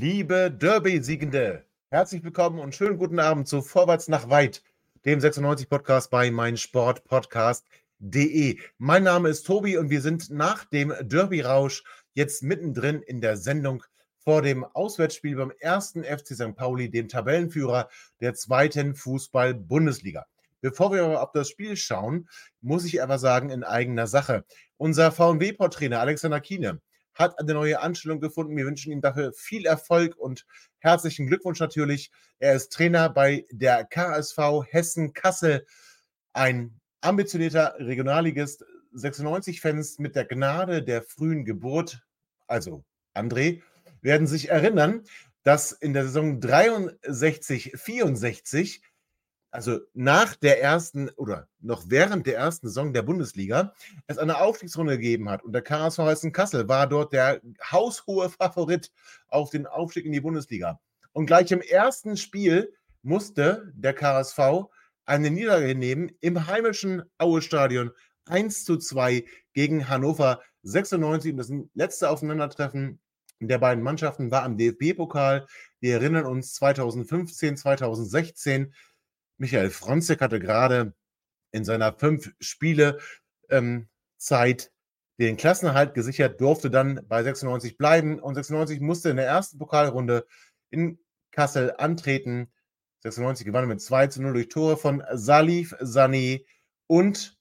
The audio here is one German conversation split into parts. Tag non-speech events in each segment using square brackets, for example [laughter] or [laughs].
Liebe Derby-Siegende, herzlich willkommen und schönen guten Abend zu Vorwärts nach Weit, dem 96-Podcast bei meinsportpodcast.de. Mein Name ist Tobi und wir sind nach dem Derby-Rausch jetzt mittendrin in der Sendung vor dem Auswärtsspiel beim ersten FC St. Pauli, dem Tabellenführer der zweiten Fußball-Bundesliga. Bevor wir aber auf das Spiel schauen, muss ich aber sagen, in eigener Sache. Unser VW-Portrainer Alexander Kiene hat eine neue Anstellung gefunden. Wir wünschen ihm dafür viel Erfolg und herzlichen Glückwunsch natürlich. Er ist Trainer bei der KSV Hessen-Kassel, ein ambitionierter Regionalligist, 96-Fans mit der Gnade der frühen Geburt, also André, werden sich erinnern, dass in der Saison 63, 64 also nach der ersten oder noch während der ersten Saison der Bundesliga, es eine Aufstiegsrunde gegeben hat. Und der KSV Hessen-Kassel war dort der haushohe Favorit auf den Aufstieg in die Bundesliga. Und gleich im ersten Spiel musste der KSV eine Niederlage nehmen im heimischen Aue-Stadion 1 zu 2 gegen Hannover 96. Und das letzte Aufeinandertreffen der beiden Mannschaften war am DFB-Pokal. Wir erinnern uns 2015, 2016 Michael Fronzek hatte gerade in seiner fünf Spiele ähm, Zeit den Klassenerhalt gesichert, durfte dann bei 96 bleiben und 96 musste in der ersten Pokalrunde in Kassel antreten. 96 gewann mit 2 zu 0 durch Tore von Salif Sani und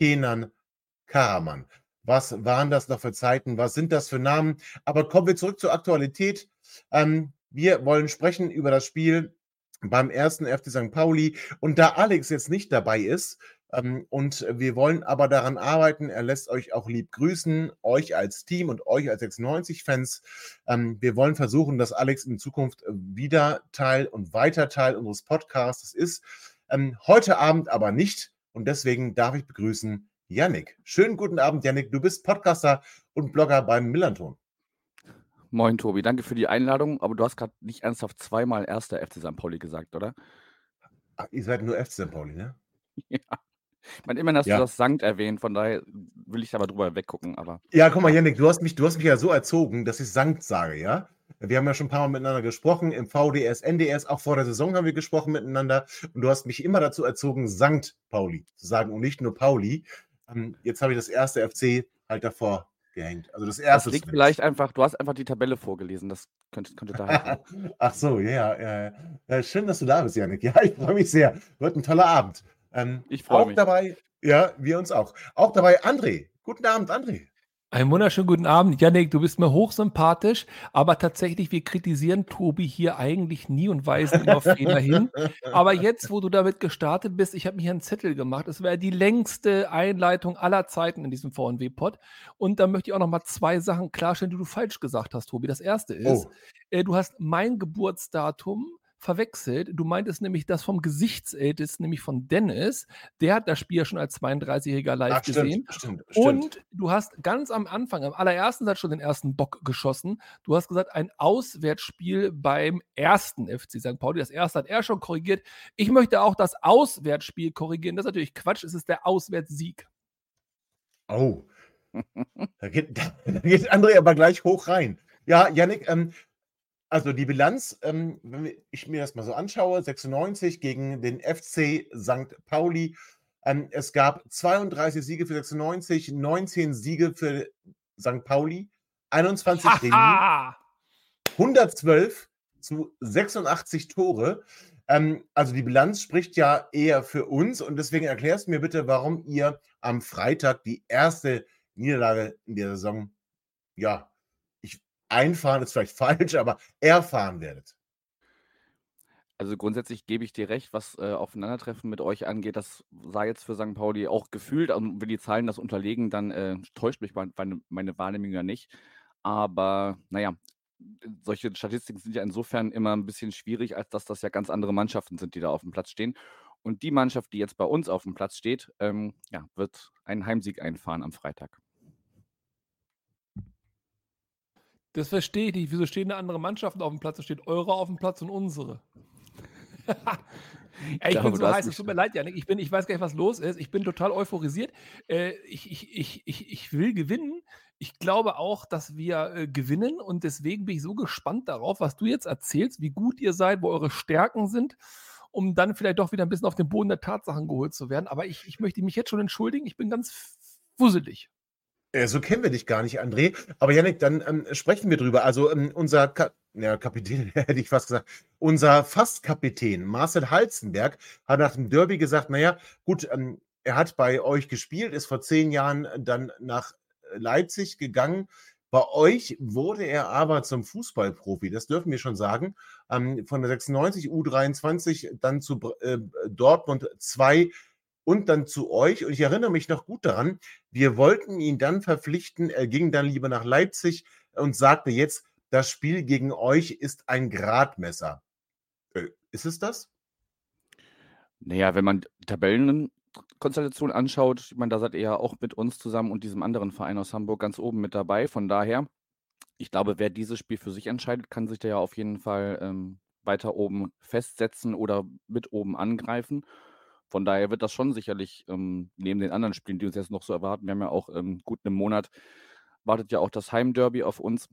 Kenan Karaman. Was waren das noch für Zeiten? Was sind das für Namen? Aber kommen wir zurück zur Aktualität. Ähm, wir wollen sprechen über das Spiel beim ersten FC St. Pauli. Und da Alex jetzt nicht dabei ist, ähm, und wir wollen aber daran arbeiten, er lässt euch auch lieb grüßen, euch als Team und euch als 96-Fans. Ähm, wir wollen versuchen, dass Alex in Zukunft wieder Teil und weiter Teil unseres Podcasts ist. Ähm, heute Abend aber nicht. Und deswegen darf ich begrüßen Yannick. Schönen guten Abend, Yannick. Du bist Podcaster und Blogger beim Millanton. Moin, Tobi. Danke für die Einladung, aber du hast gerade nicht ernsthaft zweimal erster FC St. Pauli gesagt, oder? Ach, ihr seid nur FC St. Pauli, ne? [laughs] Ja. Ich meine, immerhin hast ja. du das Sankt erwähnt, von daher will ich aber drüber weggucken, aber. Ja, guck mal, Janik, du hast mich, du hast mich ja so erzogen, dass ich Sankt sage, ja? Wir haben ja schon ein paar Mal miteinander gesprochen, im VDS, NDS, auch vor der Saison haben wir gesprochen miteinander und du hast mich immer dazu erzogen, Sankt Pauli zu sagen und nicht nur Pauli. Ähm, jetzt habe ich das erste FC halt davor gehängt. Also das erste. Das liegt vielleicht einfach, du hast einfach die Tabelle vorgelesen, das könnte, könnte da [laughs] Ach so, ja, ja, ja. Schön, dass du da bist, Janik. [laughs] Ja, ich freue mich sehr. Wird ein toller Abend. Ähm, ich freue mich. Auch dabei, ja, wir uns auch. Auch dabei André. Guten Abend, André. Einen wunderschönen guten Abend. Janik, du bist mir hochsympathisch, aber tatsächlich, wir kritisieren Tobi hier eigentlich nie und weisen immer [laughs] Fehler hin. Aber jetzt, wo du damit gestartet bist, ich habe mir hier einen Zettel gemacht. Es wäre die längste Einleitung aller Zeiten in diesem VNW-Pod. Und da möchte ich auch noch mal zwei Sachen klarstellen, die du falsch gesagt hast, Tobi. Das erste ist, oh. äh, du hast mein Geburtsdatum verwechselt. Du meintest nämlich das vom Gesichtsältesten, nämlich von Dennis. Der hat das Spiel ja schon als 32-Jähriger live Ach, gesehen. Stimmt, stimmt, Und du hast ganz am Anfang, am allerersten Satz schon den ersten Bock geschossen. Du hast gesagt, ein Auswärtsspiel beim ersten FC St. Pauli. Das erste hat er schon korrigiert. Ich möchte auch das Auswärtsspiel korrigieren. Das ist natürlich Quatsch. Es ist der Auswärtssieg. Oh. da, geht, [laughs] da geht André aber gleich hoch rein. Ja, Yannick, ähm, also die Bilanz, ähm, wenn ich mir das mal so anschaue, 96 gegen den FC St. Pauli. Ähm, es gab 32 Siege für 96, 19 Siege für St. Pauli, 21 Remis, 112 zu 86 Tore. Ähm, also die Bilanz spricht ja eher für uns und deswegen erklärst du mir bitte, warum ihr am Freitag die erste Niederlage in der Saison ja, einfahren ist vielleicht [laughs] falsch, aber erfahren werdet? Also grundsätzlich gebe ich dir recht, was äh, Aufeinandertreffen mit euch angeht. Das sah jetzt für St. Pauli auch gefühlt, und wenn die Zahlen das unterlegen, dann äh, täuscht mich meine, meine Wahrnehmung ja nicht. Aber naja, solche Statistiken sind ja insofern immer ein bisschen schwierig, als dass das ja ganz andere Mannschaften sind, die da auf dem Platz stehen. Und die Mannschaft, die jetzt bei uns auf dem Platz steht, ähm, ja, wird einen Heimsieg einfahren am Freitag. Das verstehe ich nicht. Wieso stehen da andere Mannschaften auf dem Platz? Da steht eure auf dem Platz und unsere. [laughs] ja, ich glaube, bin so heiß, es tut mir leid, Janik. Ich, bin, ich weiß gar nicht, was los ist. Ich bin total euphorisiert. Äh, ich, ich, ich, ich, will gewinnen. Ich glaube auch, dass wir äh, gewinnen und deswegen bin ich so gespannt darauf, was du jetzt erzählst, wie gut ihr seid, wo eure Stärken sind, um dann vielleicht doch wieder ein bisschen auf den Boden der Tatsachen geholt zu werden. Aber ich, ich möchte mich jetzt schon entschuldigen. Ich bin ganz fusselig. Äh, so kennen wir dich gar nicht, André. Aber Janik, dann ähm, sprechen wir drüber. Also ähm, unser Ka ja, Kapitän, [laughs] hätte ich fast gesagt, unser Fastkapitän Marcel Halzenberg hat nach dem Derby gesagt, naja, gut, ähm, er hat bei euch gespielt, ist vor zehn Jahren dann nach Leipzig gegangen. Bei euch wurde er aber zum Fußballprofi, das dürfen wir schon sagen. Ähm, von der 96 U23 dann zu äh, Dortmund 2 und dann zu euch. Und ich erinnere mich noch gut daran, wir wollten ihn dann verpflichten. Er ging dann lieber nach Leipzig und sagte jetzt, das Spiel gegen euch ist ein Gradmesser. Äh, ist es das? Naja, wenn man Tabellenkonstellation anschaut, ich meine, da seid ihr ja auch mit uns zusammen und diesem anderen Verein aus Hamburg ganz oben mit dabei. Von daher, ich glaube, wer dieses Spiel für sich entscheidet, kann sich da ja auf jeden Fall ähm, weiter oben festsetzen oder mit oben angreifen. Von daher wird das schon sicherlich ähm, neben den anderen Spielen, die uns jetzt noch so erwarten, wir haben ja auch ähm, gut einen Monat, wartet ja auch das Heimderby auf uns.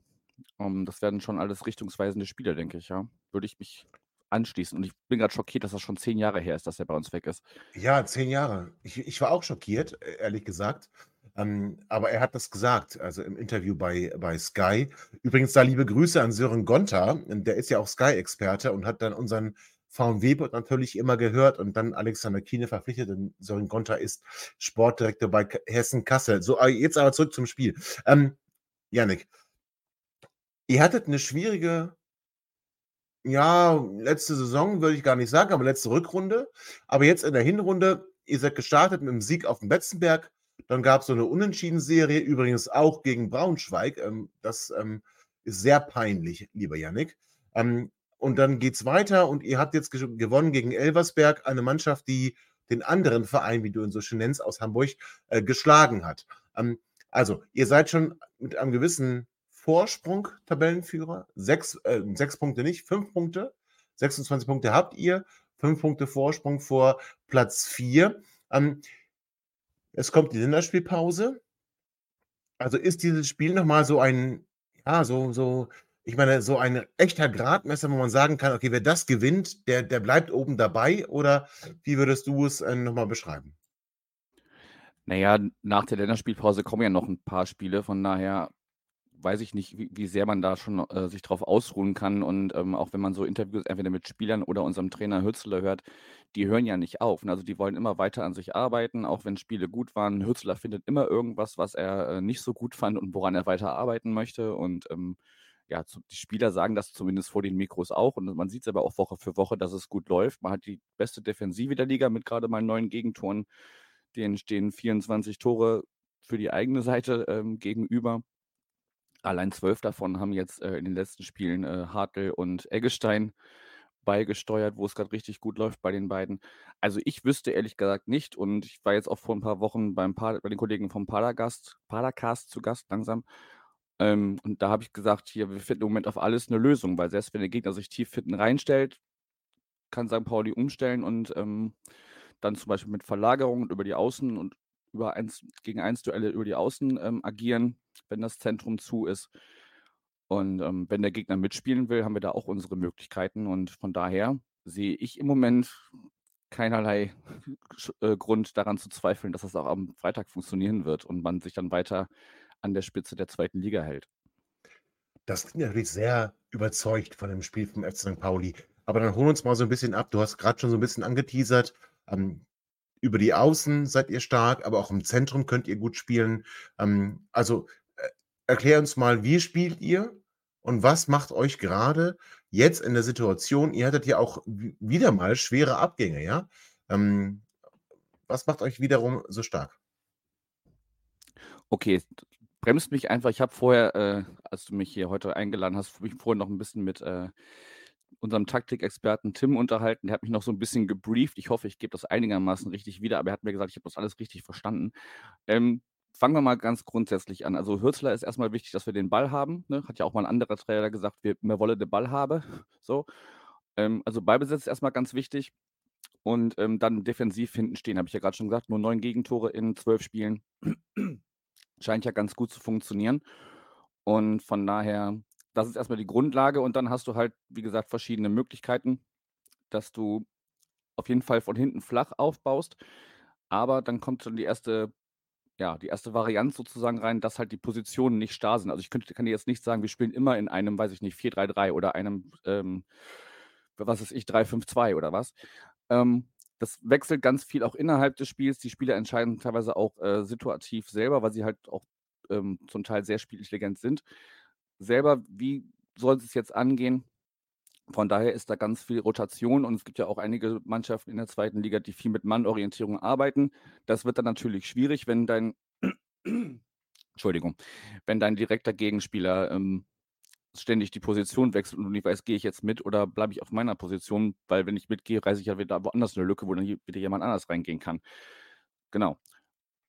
Ähm, das werden schon alles richtungsweisende Spiele, denke ich, ja. Würde ich mich anschließen. Und ich bin gerade schockiert, dass das schon zehn Jahre her ist, dass er bei uns weg ist. Ja, zehn Jahre. Ich, ich war auch schockiert, e, ehrlich gesagt. Ähm, aber er hat das gesagt, also im Interview bei, bei Sky. Übrigens da liebe Grüße an Sören Gonta, der ist ja auch Sky-Experte und hat dann unseren VW wird natürlich immer gehört und dann Alexander Kiene verpflichtet und Sören Gonter ist Sportdirektor bei Hessen Kassel. So, jetzt aber zurück zum Spiel. Ähm, Janik, ihr hattet eine schwierige, ja, letzte Saison würde ich gar nicht sagen, aber letzte Rückrunde. Aber jetzt in der Hinrunde, ihr seid gestartet mit dem Sieg auf dem Betzenberg. Dann gab es so eine Unentschieden-Serie, übrigens auch gegen Braunschweig. Ähm, das ähm, ist sehr peinlich, lieber Janik. Ähm, und dann geht es weiter und ihr habt jetzt gewonnen gegen Elversberg, eine Mannschaft, die den anderen Verein, wie du ihn so schön nennst, aus Hamburg, äh, geschlagen hat. Ähm, also, ihr seid schon mit einem gewissen Vorsprung Tabellenführer. Sechs, äh, sechs Punkte nicht, fünf Punkte. 26 Punkte habt ihr, fünf Punkte Vorsprung vor Platz vier. Ähm, es kommt die Länderspielpause. Also ist dieses Spiel nochmal so ein, ja, so, so ich meine, so ein echter Gradmesser, wo man sagen kann, okay, wer das gewinnt, der, der bleibt oben dabei? Oder wie würdest du es äh, nochmal beschreiben? Naja, nach der Länderspielpause kommen ja noch ein paar Spiele, von daher weiß ich nicht, wie, wie sehr man da schon äh, sich drauf ausruhen kann. Und ähm, auch wenn man so Interviews entweder mit Spielern oder unserem Trainer Hützler hört, die hören ja nicht auf. Also die wollen immer weiter an sich arbeiten, auch wenn Spiele gut waren. Hützler findet immer irgendwas, was er äh, nicht so gut fand und woran er weiter arbeiten möchte. Und ähm, ja, die Spieler sagen das zumindest vor den Mikros auch und man sieht es aber auch Woche für Woche, dass es gut läuft. Man hat die beste Defensive der Liga mit gerade mal neun Gegentoren. Denen stehen 24 Tore für die eigene Seite ähm, gegenüber. Allein zwölf davon haben jetzt äh, in den letzten Spielen äh, Hartl und Eggestein beigesteuert, wo es gerade richtig gut läuft bei den beiden. Also ich wüsste ehrlich gesagt nicht und ich war jetzt auch vor ein paar Wochen beim bei den Kollegen vom Padergast, zu Gast langsam ähm, und da habe ich gesagt, hier, wir finden im Moment auf alles eine Lösung, weil selbst wenn der Gegner sich tief hinten reinstellt, kann St. Pauli umstellen und ähm, dann zum Beispiel mit Verlagerungen über die Außen und über eins gegen eins Duelle über die Außen ähm, agieren, wenn das Zentrum zu ist. Und ähm, wenn der Gegner mitspielen will, haben wir da auch unsere Möglichkeiten. Und von daher sehe ich im Moment keinerlei [laughs] äh, Grund daran zu zweifeln, dass das auch am Freitag funktionieren wird und man sich dann weiter an der Spitze der zweiten Liga hält. Das klingt natürlich sehr überzeugt von dem Spiel vom FC St. Pauli. Aber dann holen wir uns mal so ein bisschen ab. Du hast gerade schon so ein bisschen angeteasert. Ähm, über die Außen seid ihr stark, aber auch im Zentrum könnt ihr gut spielen. Ähm, also äh, erklär uns mal, wie spielt ihr und was macht euch gerade jetzt in der Situation, ihr hattet ja auch wieder mal schwere Abgänge, ja? Ähm, was macht euch wiederum so stark? Okay, bremst mich einfach. Ich habe vorher, äh, als du mich hier heute eingeladen hast, mich vorher noch ein bisschen mit äh, unserem Taktikexperten Tim unterhalten. Der hat mich noch so ein bisschen gebrieft. Ich hoffe, ich gebe das einigermaßen richtig wieder, aber er hat mir gesagt, ich habe das alles richtig verstanden. Ähm, fangen wir mal ganz grundsätzlich an. Also Hürzler ist erstmal wichtig, dass wir den Ball haben. Ne? Hat ja auch mal ein anderer Trainer gesagt, wir, wir wollen den Ball haben. [laughs] So. Ähm, also Ballbesitz ist erstmal ganz wichtig. Und ähm, dann defensiv hinten stehen, habe ich ja gerade schon gesagt. Nur neun Gegentore in zwölf Spielen. Scheint ja ganz gut zu funktionieren. Und von daher, das ist erstmal die Grundlage. Und dann hast du halt, wie gesagt, verschiedene Möglichkeiten, dass du auf jeden Fall von hinten flach aufbaust. Aber dann kommt schon die erste, ja, die erste Variante sozusagen rein, dass halt die Positionen nicht starr sind. Also ich könnte, kann dir jetzt nicht sagen, wir spielen immer in einem, weiß ich nicht, 4-3-3 oder einem, ähm, was ist ich, 3-5-2 oder was. Ähm, das wechselt ganz viel auch innerhalb des Spiels. Die Spieler entscheiden teilweise auch äh, situativ selber, weil sie halt auch ähm, zum Teil sehr spielintelligent sind. Selber, wie soll es jetzt angehen? Von daher ist da ganz viel Rotation und es gibt ja auch einige Mannschaften in der zweiten Liga, die viel mit Mannorientierung arbeiten. Das wird dann natürlich schwierig, wenn dein [clears throat] Entschuldigung, wenn dein direkter Gegenspieler ähm, ständig die Position wechselt und du nicht weißt, gehe ich jetzt mit oder bleibe ich auf meiner Position, weil wenn ich mitgehe, reiße ich ja wieder woanders eine Lücke, wo dann wieder jemand anders reingehen kann. Genau.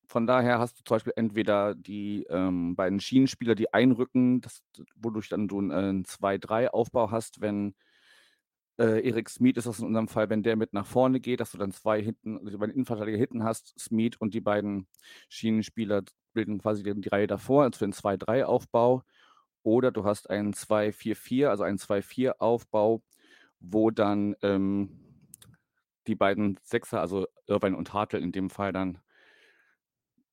Von daher hast du zum Beispiel entweder die ähm, beiden Schienenspieler, die einrücken, das, wodurch dann du einen 2-3-Aufbau hast, wenn äh, Erik Smith ist das in unserem Fall, wenn der mit nach vorne geht, dass du dann zwei hinten, also bei den Innenverteidiger hinten hast, Smith und die beiden Schienenspieler bilden quasi die, die Reihe davor, also für den 2-3-Aufbau. Oder du hast einen 2-4-4, also einen 2-4-Aufbau, wo dann ähm, die beiden Sechser, also Irvine und Hartl in dem Fall dann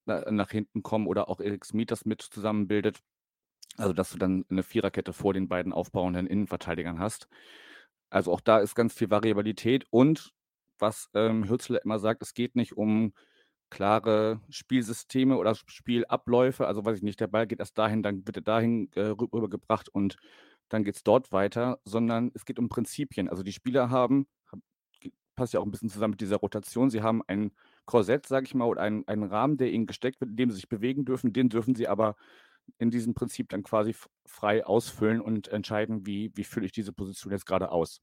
nach hinten kommen oder auch Erik Smith das mit zusammenbildet. Also, dass du dann eine Viererkette vor den beiden aufbauenden Innenverteidigern hast. Also auch da ist ganz viel Variabilität und was ähm, Hürzler immer sagt, es geht nicht um klare Spielsysteme oder Spielabläufe. Also weiß ich nicht, der Ball geht erst dahin, dann wird er dahin äh, rübergebracht und dann geht es dort weiter, sondern es geht um Prinzipien. Also die Spieler haben, passt ja auch ein bisschen zusammen mit dieser Rotation, sie haben ein Korsett, sage ich mal, oder einen, einen Rahmen, der ihnen gesteckt wird, in dem sie sich bewegen dürfen. Den dürfen sie aber in diesem Prinzip dann quasi frei ausfüllen und entscheiden, wie, wie fülle ich diese Position jetzt gerade aus.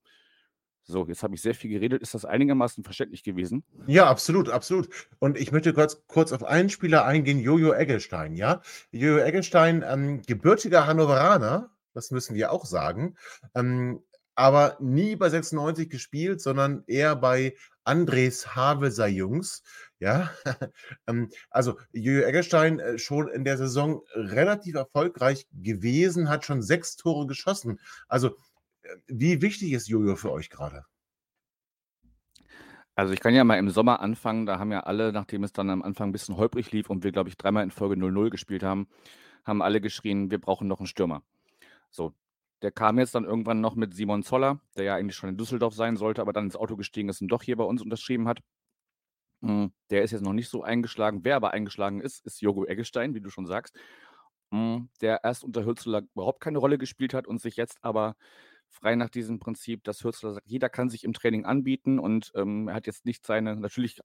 So, jetzt habe ich sehr viel geredet. Ist das einigermaßen verständlich gewesen? Ja, absolut, absolut. Und ich möchte kurz, kurz auf einen Spieler eingehen, Jojo Eggelstein, ja. Jojo Eggelstein, ähm, gebürtiger Hannoveraner, das müssen wir auch sagen, ähm, aber nie bei 96 gespielt, sondern eher bei Andres Havelser Jungs, ja. [laughs] ähm, also Jojo Eggelstein äh, schon in der Saison relativ erfolgreich gewesen, hat schon sechs Tore geschossen. Also wie wichtig ist Jojo für euch gerade? Also ich kann ja mal im Sommer anfangen. Da haben ja alle, nachdem es dann am Anfang ein bisschen holprig lief und wir, glaube ich, dreimal in Folge 0-0 gespielt haben, haben alle geschrien, wir brauchen noch einen Stürmer. So, der kam jetzt dann irgendwann noch mit Simon Zoller, der ja eigentlich schon in Düsseldorf sein sollte, aber dann ins Auto gestiegen ist und doch hier bei uns unterschrieben hat. Hm, der ist jetzt noch nicht so eingeschlagen. Wer aber eingeschlagen ist, ist Jogo Eggestein, wie du schon sagst, hm, der erst unter Hürzler überhaupt keine Rolle gespielt hat und sich jetzt aber frei nach diesem Prinzip, dass Hürzler sagt, jeder kann sich im Training anbieten und ähm, er hat jetzt nicht seine, natürlich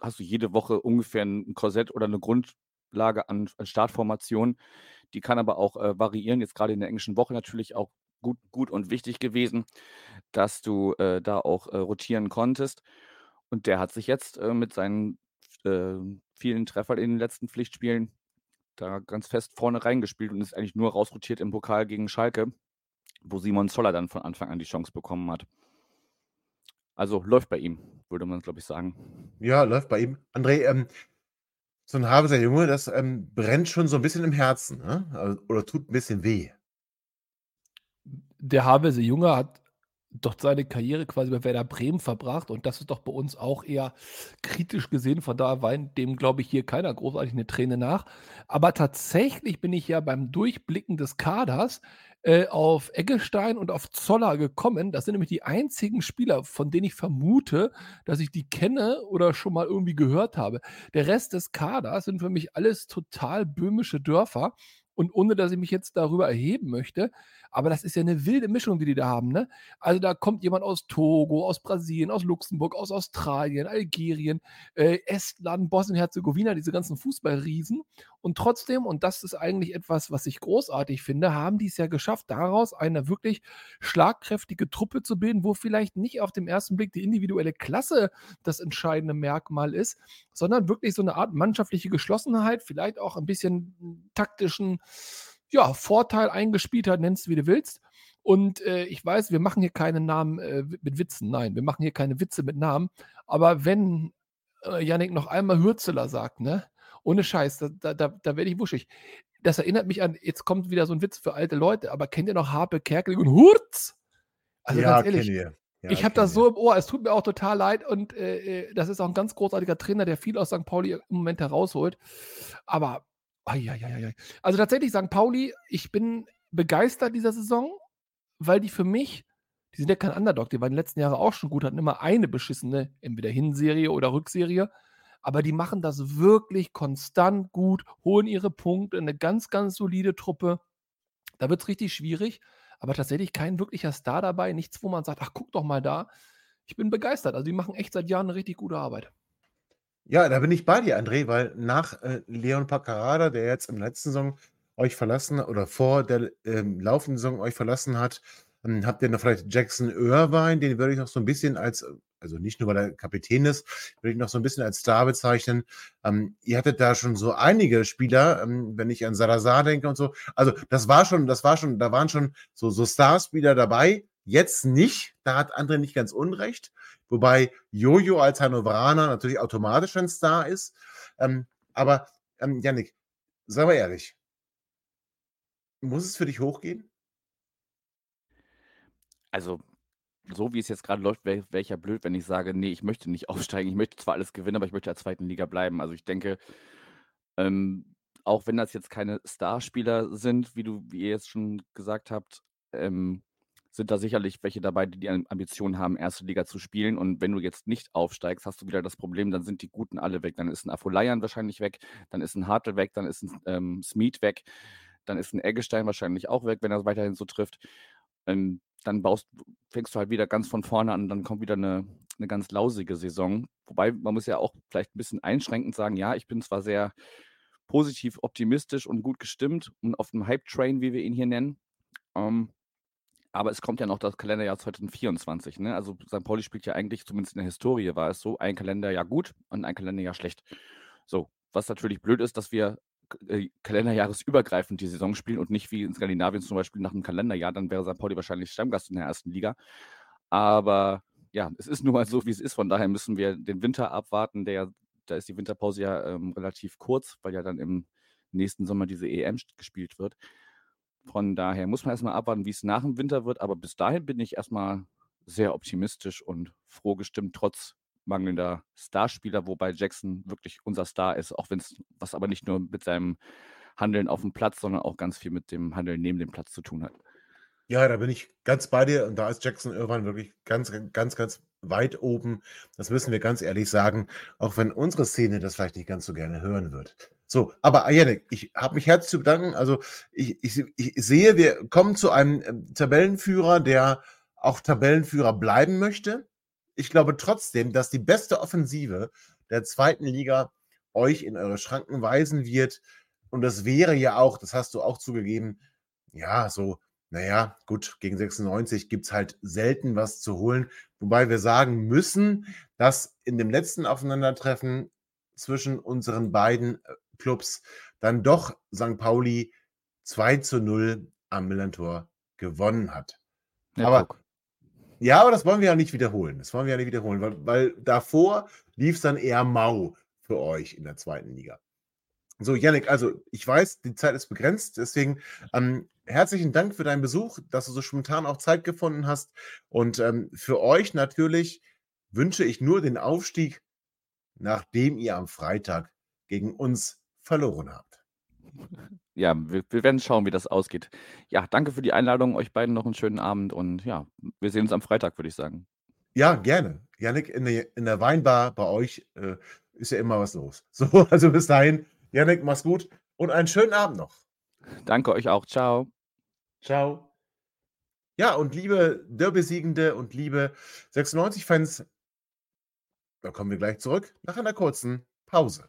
hast du jede Woche ungefähr ein Korsett oder eine Grundlage an, an Startformation, die kann aber auch äh, variieren, jetzt gerade in der englischen Woche natürlich auch gut, gut und wichtig gewesen, dass du äh, da auch äh, rotieren konntest. Und der hat sich jetzt äh, mit seinen äh, vielen Treffern in den letzten Pflichtspielen da ganz fest vorne reingespielt und ist eigentlich nur rausrotiert im Pokal gegen Schalke wo Simon Zoller dann von Anfang an die Chance bekommen hat. Also läuft bei ihm, würde man, glaube ich, sagen. Ja, läuft bei ihm. André, ähm, so ein Habeser Junge, das ähm, brennt schon so ein bisschen im Herzen, ne? Also, oder tut ein bisschen weh. Der Habeser Junge hat doch seine Karriere quasi bei Werder Bremen verbracht und das ist doch bei uns auch eher kritisch gesehen. Von daher weint dem, glaube ich, hier keiner großartig eine Träne nach. Aber tatsächlich bin ich ja beim Durchblicken des Kaders äh, auf Eggestein und auf Zoller gekommen. Das sind nämlich die einzigen Spieler, von denen ich vermute, dass ich die kenne oder schon mal irgendwie gehört habe. Der Rest des Kaders sind für mich alles total böhmische Dörfer. Und ohne, dass ich mich jetzt darüber erheben möchte, aber das ist ja eine wilde Mischung, die die da haben. Ne? Also da kommt jemand aus Togo, aus Brasilien, aus Luxemburg, aus Australien, Algerien, äh, Estland, Bosnien-Herzegowina, diese ganzen Fußballriesen. Und trotzdem, und das ist eigentlich etwas, was ich großartig finde, haben die es ja geschafft, daraus eine wirklich schlagkräftige Truppe zu bilden, wo vielleicht nicht auf den ersten Blick die individuelle Klasse das entscheidende Merkmal ist, sondern wirklich so eine Art mannschaftliche Geschlossenheit, vielleicht auch ein bisschen taktischen ja, Vorteil eingespielt hat, nennst du wie du willst. Und äh, ich weiß, wir machen hier keine Namen äh, mit Witzen. Nein, wir machen hier keine Witze mit Namen. Aber wenn äh, Yannick noch einmal Hürzeler sagt, ne? Ohne Scheiß, da, da, da, da werde ich wuschig. Das erinnert mich an, jetzt kommt wieder so ein Witz für alte Leute, aber kennt ihr noch Harpe Kerkeling und Hurz? Also ja, ganz ehrlich, ja, ich habe das so im Ohr, es tut mir auch total leid und äh, äh, das ist auch ein ganz großartiger Trainer, der viel aus St. Pauli im Moment herausholt. Aber Eieieiei. Also tatsächlich St. Pauli, ich bin begeistert dieser Saison, weil die für mich, die sind ja kein Underdog, die waren die letzten Jahre auch schon gut, hatten immer eine beschissene, entweder Hinserie oder Rückserie. Aber die machen das wirklich konstant gut, holen ihre Punkte, eine ganz, ganz solide Truppe. Da wird es richtig schwierig, aber tatsächlich kein wirklicher Star dabei, nichts, wo man sagt, ach, guck doch mal da. Ich bin begeistert. Also die machen echt seit Jahren eine richtig gute Arbeit. Ja, da bin ich bei dir, André, weil nach äh, Leon Paccarada, der jetzt im letzten Saison euch verlassen oder vor der ähm, laufenden Saison euch verlassen hat, habt ihr noch vielleicht Jackson Irvine, den würde ich noch so ein bisschen als, also nicht nur weil er Kapitän ist, würde ich noch so ein bisschen als Star bezeichnen. Ähm, ihr hattet da schon so einige Spieler, ähm, wenn ich an Salazar denke und so. Also das war schon, das war schon, da waren schon so, so Starspieler dabei. Jetzt nicht, da hat André nicht ganz unrecht. Wobei Jojo als Hannoveraner natürlich automatisch ein Star ist. Ähm, aber, ähm, Yannick, sei mal ehrlich, muss es für dich hochgehen? Also, so wie es jetzt gerade läuft, wäre wär ich ja blöd, wenn ich sage, nee, ich möchte nicht [laughs] aufsteigen. Ich möchte zwar alles gewinnen, aber ich möchte in der zweiten Liga bleiben. Also ich denke, ähm, auch wenn das jetzt keine Starspieler sind, wie du, wie ihr jetzt schon gesagt habt, ähm, sind da sicherlich welche dabei, die die Ambition haben, erste Liga zu spielen. Und wenn du jetzt nicht aufsteigst, hast du wieder das Problem, dann sind die Guten alle weg. Dann ist ein Afolayan wahrscheinlich weg, dann ist ein Hartl weg, dann ist ein ähm, Smith weg, dann ist ein Eggestein wahrscheinlich auch weg, wenn er weiterhin so trifft. Ähm, dann baust, fängst du halt wieder ganz von vorne an, dann kommt wieder eine, eine ganz lausige Saison. Wobei man muss ja auch vielleicht ein bisschen einschränkend sagen, ja, ich bin zwar sehr positiv, optimistisch und gut gestimmt und auf dem Hype-Train, wie wir ihn hier nennen. Ähm, aber es kommt ja noch das Kalenderjahr 2024. Ne? Also St. Pauli spielt ja eigentlich, zumindest in der Historie war es so, ein Kalenderjahr gut und ein Kalenderjahr schlecht. So, was natürlich blöd ist, dass wir äh, kalenderjahresübergreifend die Saison spielen und nicht wie in Skandinavien zum Beispiel nach einem Kalenderjahr, dann wäre St. Pauli wahrscheinlich Stammgast in der ersten Liga. Aber ja, es ist nun mal so, wie es ist. Von daher müssen wir den Winter abwarten. Der, da ist die Winterpause ja ähm, relativ kurz, weil ja dann im nächsten Sommer diese EM gespielt wird. Von daher muss man erstmal abwarten, wie es nach dem Winter wird. Aber bis dahin bin ich erstmal sehr optimistisch und froh gestimmt, trotz mangelnder Starspieler, wobei Jackson wirklich unser Star ist, auch wenn es was aber nicht nur mit seinem Handeln auf dem Platz, sondern auch ganz viel mit dem Handeln neben dem Platz zu tun hat. Ja, da bin ich ganz bei dir und da ist Jackson Irvine wirklich ganz, ganz, ganz weit oben. Das müssen wir ganz ehrlich sagen, auch wenn unsere Szene das vielleicht nicht ganz so gerne hören wird. So, aber Janik, ich habe mich herzlich zu bedanken. Also ich, ich, ich sehe, wir kommen zu einem ähm, Tabellenführer, der auch Tabellenführer bleiben möchte. Ich glaube trotzdem, dass die beste Offensive der zweiten Liga euch in eure Schranken weisen wird. Und das wäre ja auch, das hast du auch zugegeben, ja, so, naja, gut, gegen 96 gibt es halt selten was zu holen. Wobei wir sagen müssen, dass in dem letzten Aufeinandertreffen zwischen unseren beiden äh, Clubs dann doch St. Pauli 2 zu 0 am Millantor gewonnen hat. Ja, aber guck. Ja, aber das wollen wir ja nicht wiederholen. Das wollen wir ja nicht wiederholen, weil, weil davor lief es dann eher mau für euch in der zweiten Liga. So, Yannick, also ich weiß, die Zeit ist begrenzt, deswegen ähm, herzlichen Dank für deinen Besuch, dass du so spontan auch Zeit gefunden hast. Und ähm, für euch natürlich wünsche ich nur den Aufstieg, nachdem ihr am Freitag gegen uns verloren habt. Ja, wir, wir werden schauen, wie das ausgeht. Ja, danke für die Einladung. Euch beiden noch einen schönen Abend und ja, wir sehen uns am Freitag, würde ich sagen. Ja, gerne. Janik, in der, in der Weinbar bei euch äh, ist ja immer was los. [laughs] So, also bis dahin, Janik, mach's gut und einen schönen Abend noch. Danke euch auch. Ciao. Ciao. Ja, und liebe Derby-Siegende und liebe 96-Fans, da kommen wir gleich zurück nach einer kurzen Pause.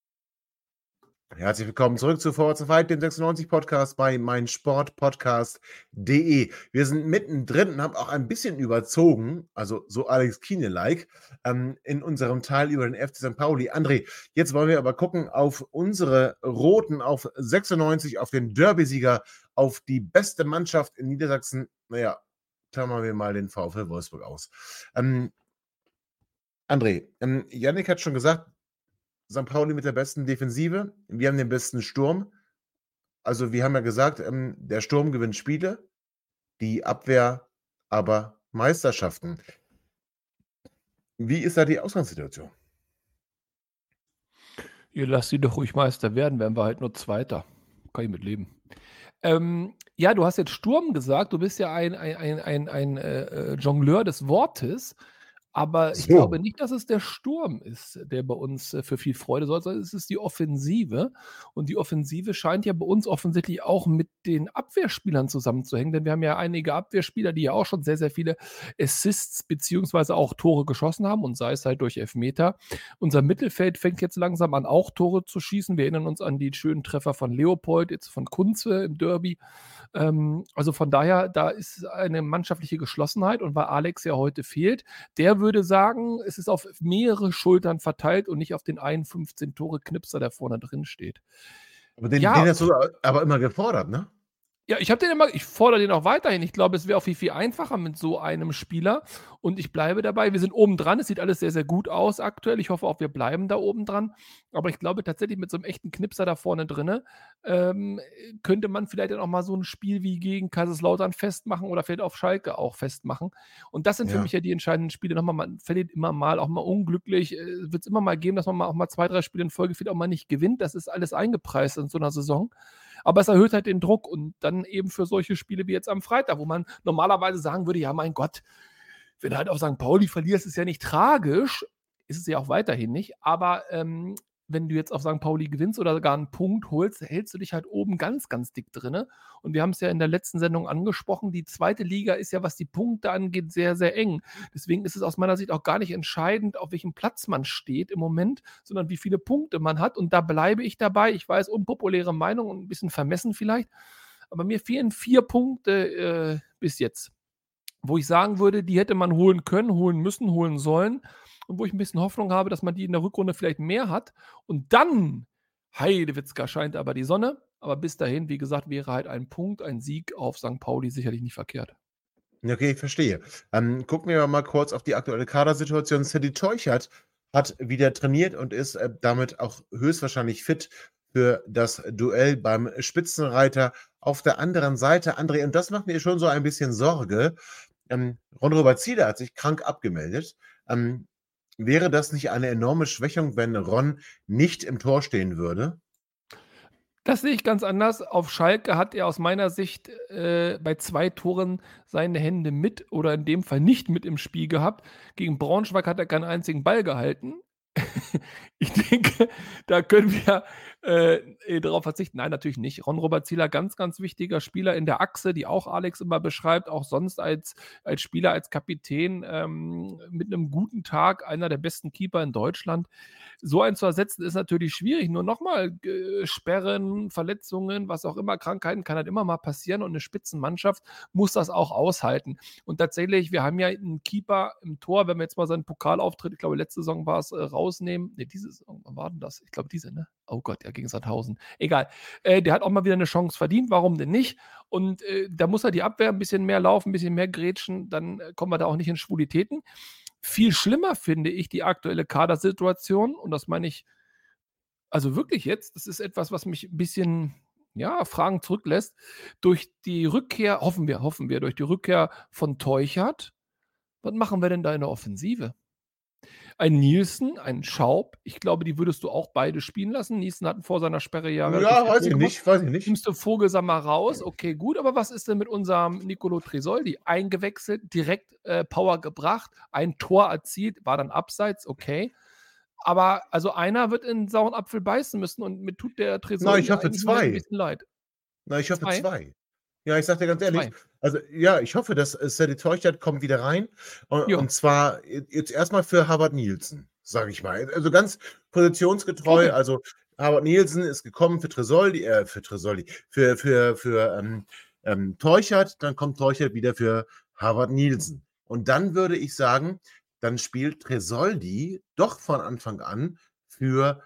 Herzlich willkommen zurück zu Forward Fight, dem 96 Podcast bei meinsportpodcast.de. Wir sind mittendrin und haben auch ein bisschen überzogen, also so Alex Kiene-like, ähm, in unserem Teil über den FC St. Pauli. André, jetzt wollen wir aber gucken auf unsere Roten, auf 96, auf den Derby-Sieger, auf die beste Mannschaft in Niedersachsen. Naja, klammern wir mal den VfL Wolfsburg aus. Ähm, André, ähm, Yannick hat schon gesagt, St. Pauli mit der besten Defensive. Wir haben den besten Sturm. Also, wir haben ja gesagt, ähm, der Sturm gewinnt Spiele, die Abwehr aber Meisterschaften. Wie ist da die Ausgangssituation? Ihr lasst sie doch ruhig Meister werden, werden wir halt nur Zweiter. Kann ich mit leben. Ähm, ja, du hast jetzt Sturm gesagt. Du bist ja ein, ein, ein, ein, ein äh, Jongleur des Wortes. Aber ich So. glaube nicht, dass es der Sturm ist, der bei uns äh, für viel Freude sorgt, sondern es ist die Offensive. Und die Offensive scheint ja bei uns offensichtlich auch mit den Abwehrspielern zusammenzuhängen, denn wir haben ja einige Abwehrspieler, die ja auch schon sehr, sehr viele Assists beziehungsweise auch Tore geschossen haben und sei es halt durch Elfmeter. Unser Mittelfeld fängt jetzt langsam an, auch Tore zu schießen. Wir erinnern uns an die schönen Treffer von Leopold, jetzt von Kunze im Derby. Ähm, also von daher, da ist eine mannschaftliche Geschlossenheit und weil Alex ja heute fehlt, der würde sagen, es ist auf mehrere Schultern verteilt und nicht auf den einen 15-Tore-Knipser, der vorne drin steht. Aber den, Ja. den hast du aber immer gefordert, ne? Ja, ich habe den immer, ich fordere den auch weiterhin. Ich glaube, es wäre auch viel, viel einfacher mit so einem Spieler. Und ich bleibe dabei. Wir sind oben dran. Es sieht alles sehr, sehr gut aus aktuell. Ich hoffe auch, wir bleiben da oben dran. Aber ich glaube tatsächlich, mit so einem echten Knipser da vorne drinne ähm, könnte man vielleicht dann auch mal so ein Spiel wie gegen Kaiserslautern festmachen oder vielleicht auf Schalke auch festmachen. Und das sind für Ja. mich ja die entscheidenden Spiele. Nochmal, man verliert immer mal, auch mal unglücklich. Wird es immer mal geben, dass man mal auch mal zwei, drei Spiele in Folge vielleicht auch mal nicht gewinnt. Das ist alles eingepreist in so einer Saison. Aber es erhöht halt den Druck und dann eben für solche Spiele wie jetzt am Freitag, wo man normalerweise sagen würde, ja, mein Gott, wenn du halt auf St. Pauli verlierst, ist ja nicht tragisch, ist es ja auch weiterhin nicht, aber ähm, wenn du jetzt auf St. Pauli gewinnst oder sogar einen Punkt holst, hältst du dich halt oben ganz, ganz dick drinne. Und wir haben es ja in der letzten Sendung angesprochen, die zweite Liga ist ja, was die Punkte angeht, sehr, sehr eng. Deswegen ist es aus meiner Sicht auch gar nicht entscheidend, auf welchem Platz man steht im Moment, sondern wie viele Punkte man hat. Und da bleibe ich dabei. Ich weiß, unpopuläre Meinung und ein bisschen vermessen vielleicht. Aber mir fehlen vier Punkte äh, bis jetzt, wo ich sagen würde, die hätte man holen können, holen müssen, holen sollen. Und wo ich ein bisschen Hoffnung habe, dass man die in der Rückrunde vielleicht mehr hat. Und dann, Heidewitzka, scheint aber die Sonne. Aber bis dahin, wie gesagt, wäre halt ein Punkt, ein Sieg auf St. Pauli sicherlich nicht verkehrt. Okay, ich verstehe. Ähm, gucken wir mal kurz auf die aktuelle Kadersituation. Sadie Teuchert hat wieder trainiert und ist äh, damit auch höchstwahrscheinlich fit für das Duell beim Spitzenreiter. Auf der anderen Seite, André, und das macht mir schon so ein bisschen Sorge, ähm, Ron-Robert Zieler hat sich krank abgemeldet. Ähm, wäre das nicht eine enorme Schwächung, wenn Ron nicht im Tor stehen würde? Das sehe ich ganz anders. Auf Schalke hat er aus meiner Sicht äh, bei zwei Toren seine Hände mit oder in dem Fall nicht mit im Spiel gehabt. Gegen Braunschweig hat er keinen einzigen Ball gehalten. [laughs] ich denke, da können wir äh, darauf verzichten. Nein, natürlich nicht. Ron-Robert Zieler, ganz, ganz wichtiger Spieler in der Achse, die auch Alex immer beschreibt, auch sonst als, als Spieler, als Kapitän ähm, mit einem guten Tag, einer der besten Keeper in Deutschland. So einen zu ersetzen ist natürlich schwierig. Nur nochmal, äh, Sperren, Verletzungen, was auch immer, Krankheiten kann halt immer mal passieren und eine Spitzenmannschaft muss das auch aushalten. Und tatsächlich, wir haben ja einen Keeper im Tor, wenn wir jetzt mal seinen Pokalauftritt, ich glaube, letzte Saison war es, äh, rausnehmen, nee, diese, Saison. Wann war denn das? Ich glaube, diese, ne? Oh Gott, ja, gegen Sandhausen. Egal. Äh, der hat auch mal wieder eine Chance verdient. Warum denn nicht? Und äh, da muss er die Abwehr ein bisschen mehr laufen, ein bisschen mehr grätschen. Dann äh, kommen wir da auch nicht in Schwulitäten. Viel schlimmer finde ich die aktuelle Kadersituation. Und das meine ich also wirklich jetzt. Das ist etwas, was mich ein bisschen ja, Fragen zurücklässt. Durch die Rückkehr, hoffen wir, hoffen wir, durch die Rückkehr von Teuchert, was machen wir denn da in der Offensive? Ein Nielsen, ein Schaub, ich glaube, die würdest du auch beide spielen lassen. Nielsen hatten vor seiner Sperre ja. Ja, weiß ich nicht, weiß ich nicht. Nimmst du Vogelsammer raus, okay, gut, aber was ist denn mit unserem Nicolo Tresoldi? Eingewechselt, direkt äh, Power gebracht, ein Tor erzielt, war dann abseits, okay. Aber also einer wird in sauren Apfel beißen müssen und mir tut der Tresor Nein, ich hoffe zwei. ein bisschen leid. Nein, ich hoffe zwei. zwei. Ja, ich sag dir ganz ehrlich, zwei. also ja, ich hoffe, dass äh, Sadie Teuchert kommt wieder rein. Und, und, zwar jetzt erstmal für Harvard Nielsen, sage ich mal. Also ganz positionsgetreu. Okay. Also Harvard Nielsen ist gekommen für Tresoldi, äh, für Tresoldi, für, für, für ähm, ähm, Teuchert, dann kommt Teuchert wieder für Harvard Nielsen. Und dann würde ich sagen, dann spielt Tresoldi doch von Anfang an für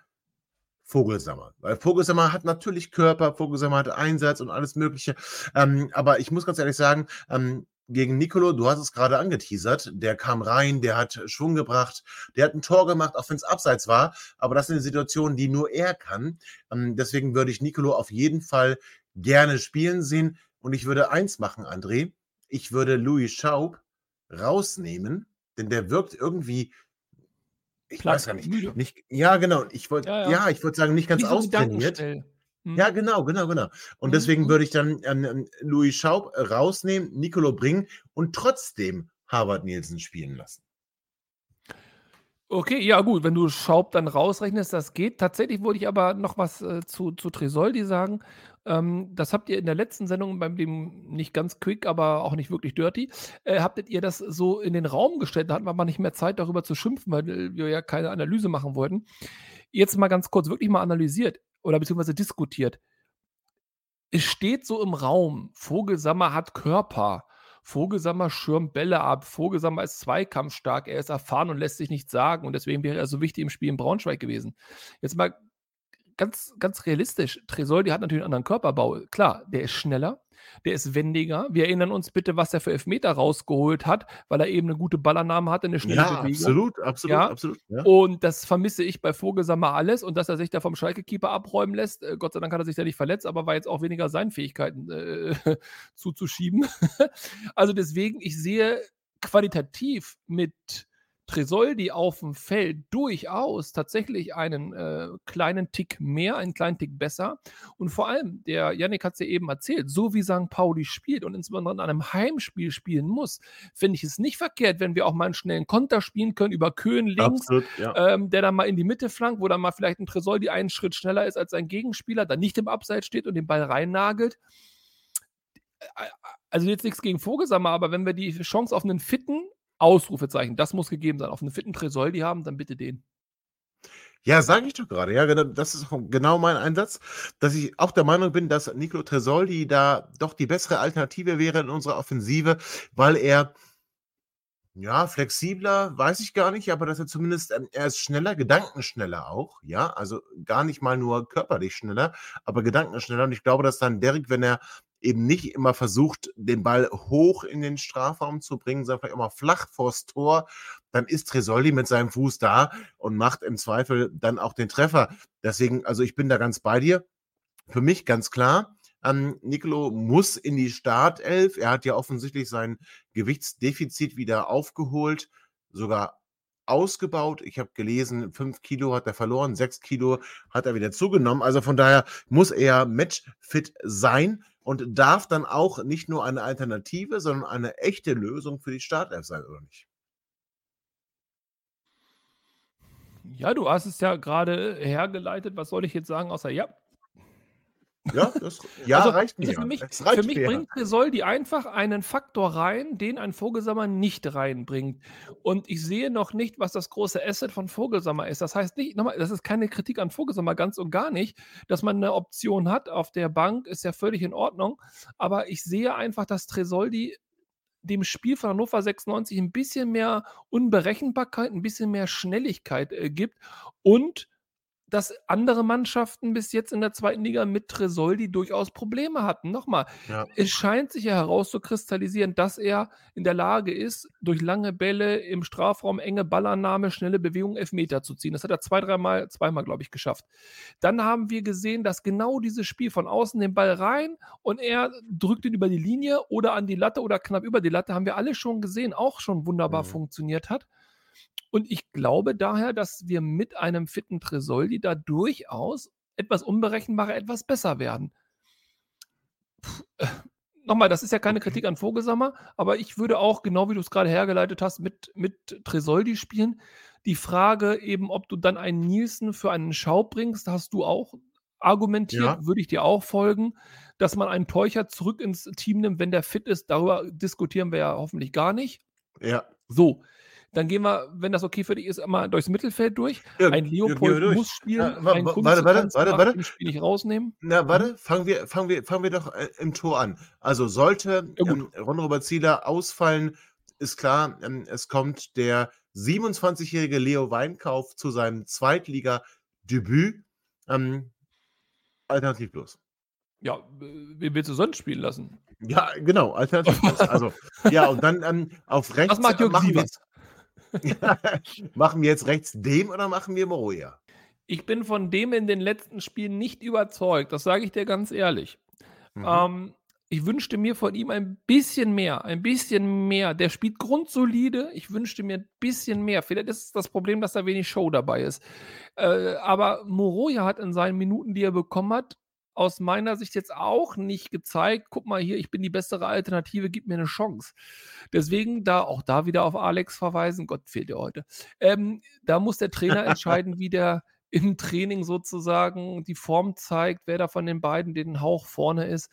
Vogelsammer. Weil Vogelsammer hat natürlich Körper, Vogelsammer hat Einsatz und alles Mögliche. Ähm, aber ich muss ganz ehrlich sagen, ähm, gegen Nicolo, du hast es gerade angeteasert, der kam rein, der hat Schwung gebracht, der hat ein Tor gemacht, auch wenn es abseits war. Aber das sind Situationen, die nur er kann. Ähm, deswegen würde ich Nicolo auf jeden Fall gerne spielen sehen. Und ich würde eins machen, André. Ich würde Louis Schaub rausnehmen denn der wirkt irgendwie, ich Platt, weiß gar nicht, müde. nicht, ja genau, ich wollte, ja, ja. ja, ich wollte sagen, nicht ganz so austrainiert. Hm. Ja, genau, genau, genau. Und mhm. deswegen mhm. würde ich dann ähm, Louis Schaub äh, rausnehmen, Nicolo bringen und trotzdem Harvard Nielsen spielen lassen. Okay, ja gut, wenn du Schaub dann rausrechnest, das geht. Tatsächlich wollte ich aber noch was äh, zu, zu Tresoldi sagen. Ähm, das habt ihr in der letzten Sendung beim dem nicht ganz quick, aber auch nicht wirklich dirty, äh, habtet ihr das so in den Raum gestellt. Da hatten wir aber nicht mehr Zeit, darüber zu schimpfen, weil wir ja keine Analyse machen wollten. Jetzt mal ganz kurz, wirklich mal analysiert oder beziehungsweise diskutiert. Es steht so im Raum, Vogelsammer hat Körper. Vogelsammer schirmt Bälle ab. Vogelsammer ist zweikampfstark. Er ist erfahren und lässt sich nichts sagen. Und deswegen wäre er so wichtig im Spiel in Braunschweig gewesen. Jetzt mal ganz, ganz realistisch, Tresoldi hat natürlich einen anderen Körperbau. Klar, der ist schneller, der ist wendiger. Wir erinnern uns bitte, was er für Elfmeter rausgeholt hat, weil er eben eine gute Ballannahme hatte, eine schnelle ja, Bewegung. Absolut, absolut, ja? absolut. Ja. Und das vermisse ich bei Vogelsammer alles. Und dass er sich da vom Schalke-Keeper abräumen lässt, äh, Gott sei Dank hat er sich da nicht verletzt, aber war jetzt auch weniger seinen Fähigkeiten äh, [laughs] zuzuschieben. [laughs] also deswegen, ich sehe qualitativ mit Tresoldi auf dem Feld durchaus tatsächlich einen äh, kleinen Tick mehr, einen kleinen Tick besser. Und vor allem, der Yannick hat es ja eben erzählt, so wie St. Pauli spielt und insbesondere in einem Heimspiel spielen muss, finde ich es nicht verkehrt, wenn wir auch mal einen schnellen Konter spielen können über Köhn links, Absolut, ja. ähm, der dann mal in die Mitte flankt, wo dann mal vielleicht ein Tresoldi einen Schritt schneller ist als sein Gegenspieler, dann nicht im Abseits steht und den Ball reinnagelt also jetzt nichts gegen Vogelsammer, aber wenn wir die Chance auf einen fitten, Ausrufezeichen, das muss gegeben sein. Auf einen fitten Tresoldi haben, dann bitte den. Ja, sage ich doch gerade. Ja, genau, das ist genau mein Einsatz, dass ich auch der Meinung bin, dass Nicolo Tresoldi da doch die bessere Alternative wäre in unserer Offensive, weil er ja, flexibler, weiß ich gar nicht, aber dass er zumindest, ähm, er ist schneller, gedankenschneller auch, ja, also gar nicht mal nur körperlich schneller, aber gedankenschneller. Und ich glaube, dass dann Derek, wenn er eben nicht immer versucht, den Ball hoch in den Strafraum zu bringen, sondern vielleicht immer flach vors Tor, dann ist Tresoldi mit seinem Fuß da und macht im Zweifel dann auch den Treffer. Deswegen, also ich bin da ganz bei dir. Für mich ganz klar, ähm, Nicolo muss in die Startelf. Er hat ja offensichtlich sein Gewichtsdefizit wieder aufgeholt, sogar ausgebaut. Ich habe gelesen, fünf Kilo hat er verloren, sechs Kilo hat er wieder zugenommen. Also von daher muss er matchfit sein und darf dann auch nicht nur eine Alternative, sondern eine echte Lösung für die Startelf sein, oder nicht? Ja, du hast es ja gerade hergeleitet. Was soll ich jetzt sagen, außer ja? Ja, das [laughs] ja, also, reicht mir. Für mich, für mich bringt Tresoldi einfach einen Faktor rein, den ein Vogelsammer nicht reinbringt. Und ich sehe noch nicht, was das große Asset von Vogelsammer ist. Das heißt nicht, nochmal, das ist keine Kritik an Vogelsammer, ganz und gar nicht. Dass man eine Option hat auf der Bank, ist ja völlig in Ordnung. Aber ich sehe einfach, dass Tresoldi dem Spiel von Hannover 96 ein bisschen mehr Unberechenbarkeit, ein bisschen mehr Schnelligkeit äh, gibt und dass andere Mannschaften bis jetzt in der zweiten Liga mit Tresoldi durchaus Probleme hatten. Nochmal, Ja. es scheint sich ja herauszukristallisieren, dass er in der Lage ist, durch lange Bälle im Strafraum, enge Ballannahme, schnelle Bewegung, Elfmeter zu ziehen. Das hat er zwei, dreimal, zweimal, glaube ich, geschafft. Dann haben wir gesehen, dass genau dieses Spiel von außen den Ball rein und er drückt ihn über die Linie oder an die Latte oder knapp über die Latte, haben wir alle schon gesehen, auch schon wunderbar Mhm. funktioniert hat. Und ich glaube daher, dass wir mit einem fitten Tresoldi da durchaus etwas unberechenbarer, etwas besser werden. Puh, äh, Nochmal, das ist ja keine. Kritik an Vogelsammer, aber ich würde auch, genau wie du es gerade hergeleitet hast, mit, mit Tresoldi spielen. Die Frage eben, ob du dann einen Nielsen für einen Schau bringst, hast du auch argumentiert, Ja. würde ich dir auch folgen, dass man einen Teucher zurück ins Team nimmt, wenn der fit ist. Darüber diskutieren wir ja hoffentlich gar nicht. Ja. So, dann gehen wir, wenn das okay für dich ist, mal durchs Mittelfeld durch. Ja, Ein Leopold durch. muss spielen, Ja, warte, warte, warte, warte. dem Spiel nicht rausnehmen. Na, warte, fangen wir, fangen wir, fangen wir doch äh, im Tor an. Also sollte Ja, ähm, Ron-Robert Zieler ausfallen, ist klar, ähm, es kommt der 27-jährige Leo Weinkauf zu seinem Zweitliga-Debüt. Ähm, alternativlos. Ja, äh, wen willst du sonst spielen lassen? Ja, genau, alternativlos. Also, ja, und dann ähm, auf rechts Was macht Jörg machen, wir, Sievers? [laughs] machen wir jetzt rechts dem oder machen wir Moroja? Ich bin von dem in den letzten Spielen nicht überzeugt, das sage ich dir ganz ehrlich. Mhm. Ähm, ich wünschte mir von ihm ein bisschen mehr, ein bisschen mehr. Der spielt grundsolide. Ich wünschte mir ein bisschen mehr. Vielleicht ist es das Problem, dass da wenig Show dabei ist. Äh, aber Moroja hat in seinen Minuten, die er bekommen hat, aus meiner Sicht jetzt auch nicht gezeigt, guck mal hier, ich bin die bessere Alternative, gib mir eine Chance. Deswegen da auch da wieder auf Alex verweisen, Gott fehlt ja heute. Ähm, da muss der Trainer [laughs] entscheiden, wie der im Training sozusagen die Form zeigt, wer da von den beiden den Hauch vorne ist.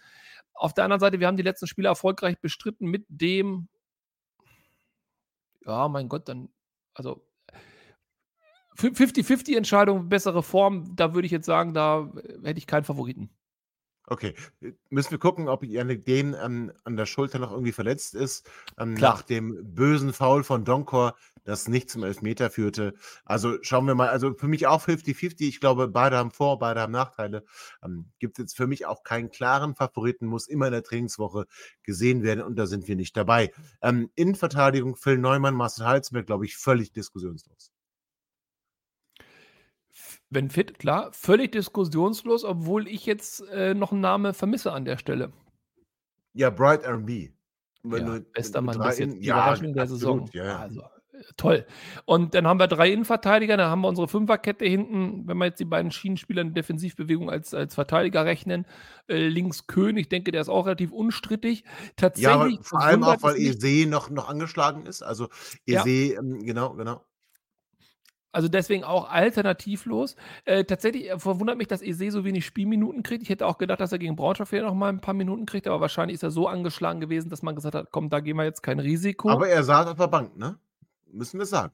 Auf der anderen Seite, wir haben die letzten Spiele erfolgreich bestritten mit dem, ja, mein Gott, dann, also 50-50 Entscheidung, bessere Form, da würde ich jetzt sagen, da hätte ich keinen Favoriten. Okay, müssen wir gucken, ob Yannick Dehn ähm, an der Schulter noch irgendwie verletzt ist, ähm, nach dem bösen Foul von Donkor, das nicht zum Elfmeter führte. Also schauen wir mal, also für mich auch 50-50. Ich glaube, beide haben Vor-, beide haben Nachteile. Ähm, Gibt jetzt für mich auch keinen klaren Favoriten, muss immer in der Trainingswoche gesehen werden und da sind wir nicht dabei. Ähm, Innenverteidigung, Phil Neumann, Marcel Halzenberg, glaube ich, völlig diskussionslos. Wenn fit, klar, völlig diskussionslos, obwohl ich jetzt äh, noch einen Namen vermisse an der Stelle. Ja, Bright R&B. Ja, bester Mann bis jetzt, die Überraschung der absolut, Saison. Ja, ja. Also, äh, toll. Und dann haben wir drei Innenverteidiger, dann haben wir unsere Fünferkette hinten, wenn wir jetzt die beiden Schienenspieler in Defensivbewegung als, als Verteidiger rechnen. Äh, links Köhn, ich denke, der ist auch relativ unstrittig. Tatsächlich, Ja, vor allem auch, weil Ese noch, noch angeschlagen ist. Also Ja. Ese, ähm, genau, genau. Also deswegen auch alternativlos. Äh, tatsächlich äh, verwundert mich, dass Ese so wenig Spielminuten kriegt. Ich hätte auch gedacht, dass er gegen Braunschweig vielleicht noch mal ein paar Minuten kriegt, aber wahrscheinlich ist er so angeschlagen gewesen, dass man gesagt hat, komm, da gehen wir jetzt kein Risiko. Aber er saß auf der Bank, ne? Müssen wir sagen.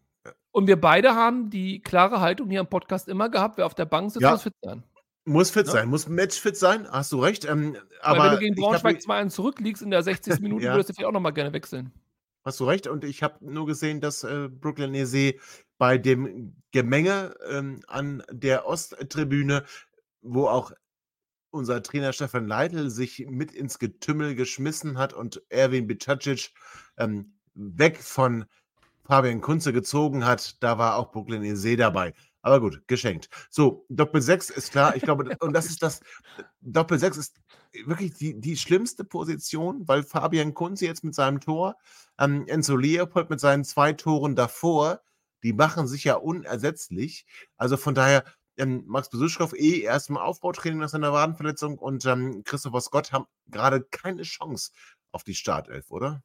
Und wir beide haben die klare Haltung hier im Podcast immer gehabt, wer auf der Bank sitzt, Ja. muss fit sein. Muss fit Ne? sein, muss matchfit sein, hast du recht. Ähm, Weil aber wenn du gegen Braunschweig mir- 2-1 zurückliegst in der 60. [laughs] Minute, Ja. würdest du vielleicht auch noch mal gerne wechseln. Hast du recht. Und ich habe nur gesehen, dass äh, Brooklyn Ese bei dem Gemenge ähm, an der Osttribüne, wo auch unser Trainer Stefan Leitl sich mit ins Getümmel geschmissen hat und Erwin Bicacic ähm, weg von Fabian Kunze gezogen hat, da war auch Brooklyn Ese dabei. Aber gut, geschenkt. So, Doppel 6 ist klar. Ich glaube, und das ist das, Doppel 6 ist wirklich die, die schlimmste Position, weil Fabian Kunze jetzt mit seinem Tor, ähm, Enzo Leopold mit seinen zwei Toren davor, die machen sich ja unersetzlich. Also von daher, ähm, Max Besuschkow eh erst im Aufbautraining nach seiner Wadenverletzung und ähm, Christopher Scott haben gerade keine Chance auf die Startelf, oder?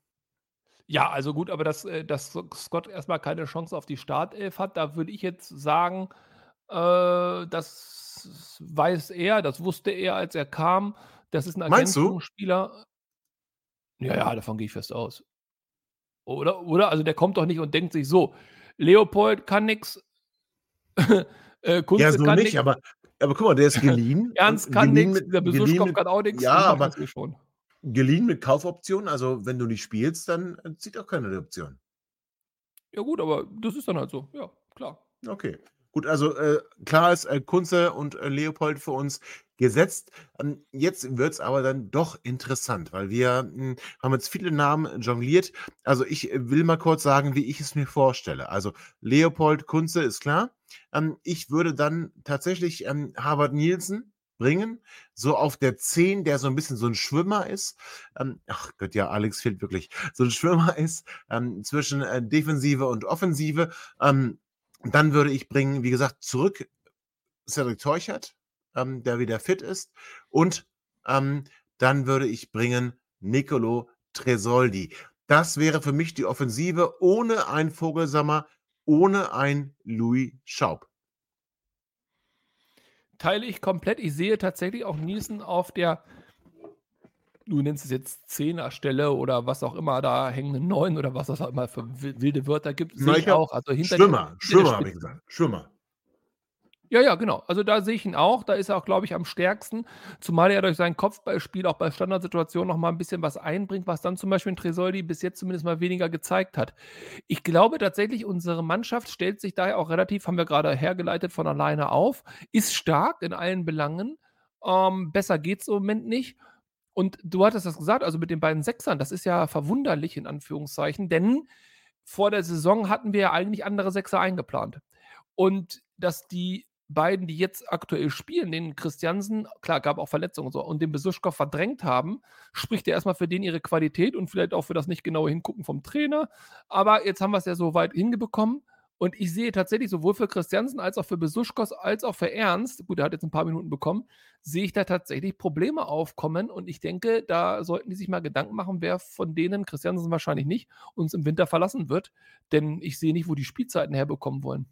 Ja, also gut, aber dass, äh, dass Scott erstmal keine Chance auf die Startelf hat, da würde ich jetzt sagen, äh, das weiß er, das wusste er, als er kam. Das ist ein Meinst du? Ergänzungsspieler. Ja, ja, davon gehe ich fest aus. Oder? Oder? Also der kommt doch nicht und denkt sich so, Leopold kann nix, [laughs] äh, Kunze Ja, so kann nicht, nix, aber, aber guck mal, der ist geliehen. [laughs] Ernst kann mit- der mit- kann auch nix. Ja, mach aber schon. geliehen mit Kaufoption, also wenn du nicht spielst, dann äh, zieht auch keiner die Option. Ja gut, aber das ist dann halt so. Ja, klar. Okay. Gut, also äh, klar ist äh, Kunze und äh, Leopold für uns gesetzt. Ähm, jetzt wird es aber dann doch interessant, weil wir hm, haben jetzt viele Namen jongliert. Also ich äh, will mal kurz sagen, wie ich es mir vorstelle. Also Leopold Kunze ist klar. Ähm, ich würde dann tatsächlich ähm, Harvard Nielsen bringen, so auf der 10, der so ein bisschen so ein Schwimmer ist. Ach Gott, ja, Alex fehlt wirklich. So ein Schwimmer [laughs] ist zwischen äh, Defensive und Offensive. Dann würde ich bringen, wie gesagt, zurück Cedric Teuchert, ähm, der wieder fit ist. Und ähm, dann würde ich bringen Nicolo Tresoldi. Das wäre für mich die Offensive ohne ein Vogelsammer, ohne ein Louis Schaub. Teile ich komplett. Ich sehe tatsächlich auch Nielsen auf der, du nennst es jetzt Zehner-Stelle oder was auch immer, da hängen eine 9 oder was es auch immer für wilde Wörter gibt. Sehe ich auch. Also hinter Schwimmer, Schwimmer habe ich gesagt. Schwimmer. Ja, ja, genau. Also da sehe ich ihn auch. Da ist er auch, glaube ich, am stärksten. Zumal er durch sein Kopfballspiel auch bei Standardsituationen noch mal ein bisschen was einbringt, was dann zum Beispiel in Tresoldi bis jetzt zumindest mal weniger gezeigt hat. Ich glaube tatsächlich, unsere Mannschaft stellt sich daher auch relativ, haben wir gerade hergeleitet, von alleine auf, ist stark in allen Belangen. Ähm, besser geht es im Moment nicht. Und du hattest das gesagt, also mit den beiden Sechsern, das ist ja verwunderlich in Anführungszeichen, denn vor der Saison hatten wir ja eigentlich andere Sechser eingeplant. Und dass die beiden, die jetzt aktuell spielen, den Christiansen, klar, gab auch Verletzungen und so, und den Besuschkow verdrängt haben, spricht ja erstmal für den ihre Qualität und vielleicht auch für das nicht genaue Hingucken vom Trainer. Aber jetzt haben wir es ja so weit hingebekommen. Und ich sehe tatsächlich sowohl für Christiansen als auch für Besuschkos als auch für Ernst, gut, er hat jetzt ein paar Minuten bekommen, sehe ich da tatsächlich Probleme aufkommen. Und ich denke, da sollten die sich mal Gedanken machen, wer von denen, Christiansen wahrscheinlich nicht, uns im Winter verlassen wird. Denn ich sehe nicht, wo die Spielzeiten herbekommen wollen.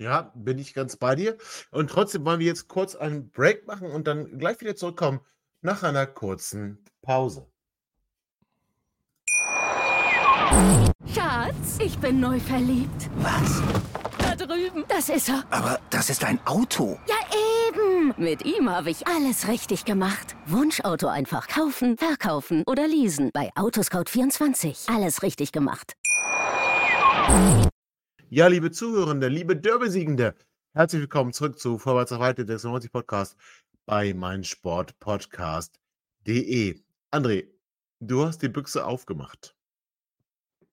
Ja, bin ich ganz bei dir. Und trotzdem wollen wir jetzt kurz einen Break machen und dann gleich wieder zurückkommen nach einer kurzen Pause. Schatz, ich bin neu verliebt. Was? Da drüben. Das ist er. Aber das ist ein Auto. Ja, eben. Mit ihm habe ich alles richtig gemacht. Wunschauto einfach kaufen, verkaufen oder leasen. Bei Autoscout24. Alles richtig gemacht. Ja, liebe Zuhörende, liebe Derby-Siegende, herzlich willkommen zurück zu Vorwärts auf Weite, der 96 Podcast bei meinsportpodcast.de. André, du hast die Büchse aufgemacht.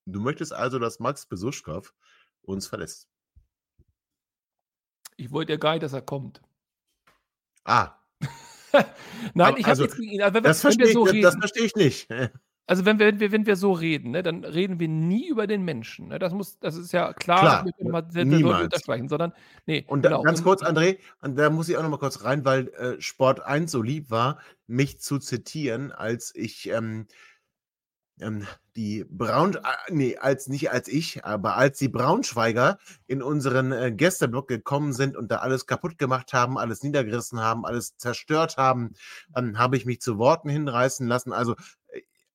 Du möchtest also, dass Max Besuschkow uns verlässt. Ich wollte ja gar nicht, dass er kommt. Ah. [laughs] Nein, ich habe also, nichts gegen ihn. Also, das, verstehe so ich, das verstehe ich nicht. [laughs] Also wenn wir, wenn wir, wenn wir so reden, ne, dann reden wir nie über den Menschen. Ne? Das muss, das ist ja klar, klar das wir mal sehr, sehr unterstreichen, sondern nee. Und da, genau. ganz kurz, André, und da muss ich auch noch mal kurz rein, weil äh, Sport 1 so lieb war, mich zu zitieren, als ich ähm, ähm, die Braun, äh, nee, als nicht als ich, aber als die Braunschweiger in unseren äh, Gästeblock gekommen sind und da alles kaputt gemacht haben, alles niedergerissen haben, alles zerstört haben, ähm, habe ich mich zu Worten hinreißen lassen. Also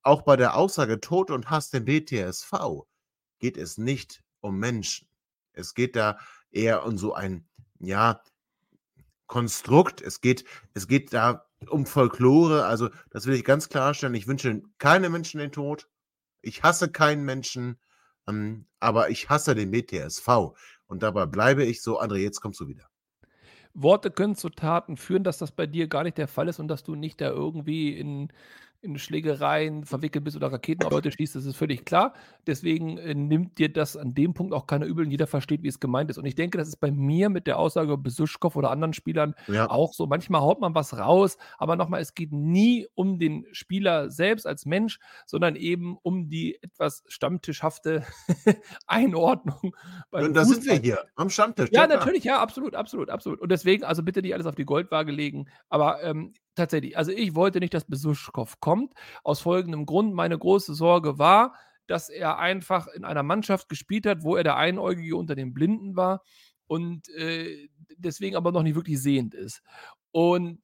auch bei der Aussage Tod und Hass dem BTSV geht es nicht um Menschen. Es geht da eher um so ein, ja, Konstrukt. Es geht, es geht da um Folklore. Also, das will ich ganz klarstellen. Ich wünsche keine Menschen den Tod. Ich hasse keinen Menschen. Ähm, aber ich hasse den BTSV. Und dabei bleibe ich so. André, jetzt kommst du wieder. Worte können zu Taten führen, dass das bei dir gar nicht der Fall ist und dass du nicht da irgendwie in in Schlägereien verwickelt bist oder Raketen auf Leute schießt, das ist völlig klar. Deswegen äh, nimmt dir das an dem Punkt auch keiner übel und jeder versteht, wie es gemeint ist. Und ich denke, das ist bei mir mit der Aussage Besuschkow oder anderen Spielern ja. auch so. Manchmal haut man was raus, aber nochmal, es geht nie um den Spieler selbst als Mensch, sondern eben um die etwas stammtischhafte [laughs] Einordnung. und da sind wir hier am Stammtisch. Ja, natürlich, ja, absolut, absolut, absolut. Und deswegen, also bitte nicht alles auf die Goldwaage legen, aber ähm, tatsächlich. Also ich wollte nicht, dass Besuschkow kommt. Aus folgendem Grund. Meine große Sorge war, dass er einfach in einer Mannschaft gespielt hat, wo er der Einäugige unter den Blinden war und äh, deswegen aber noch nicht wirklich sehend ist. Und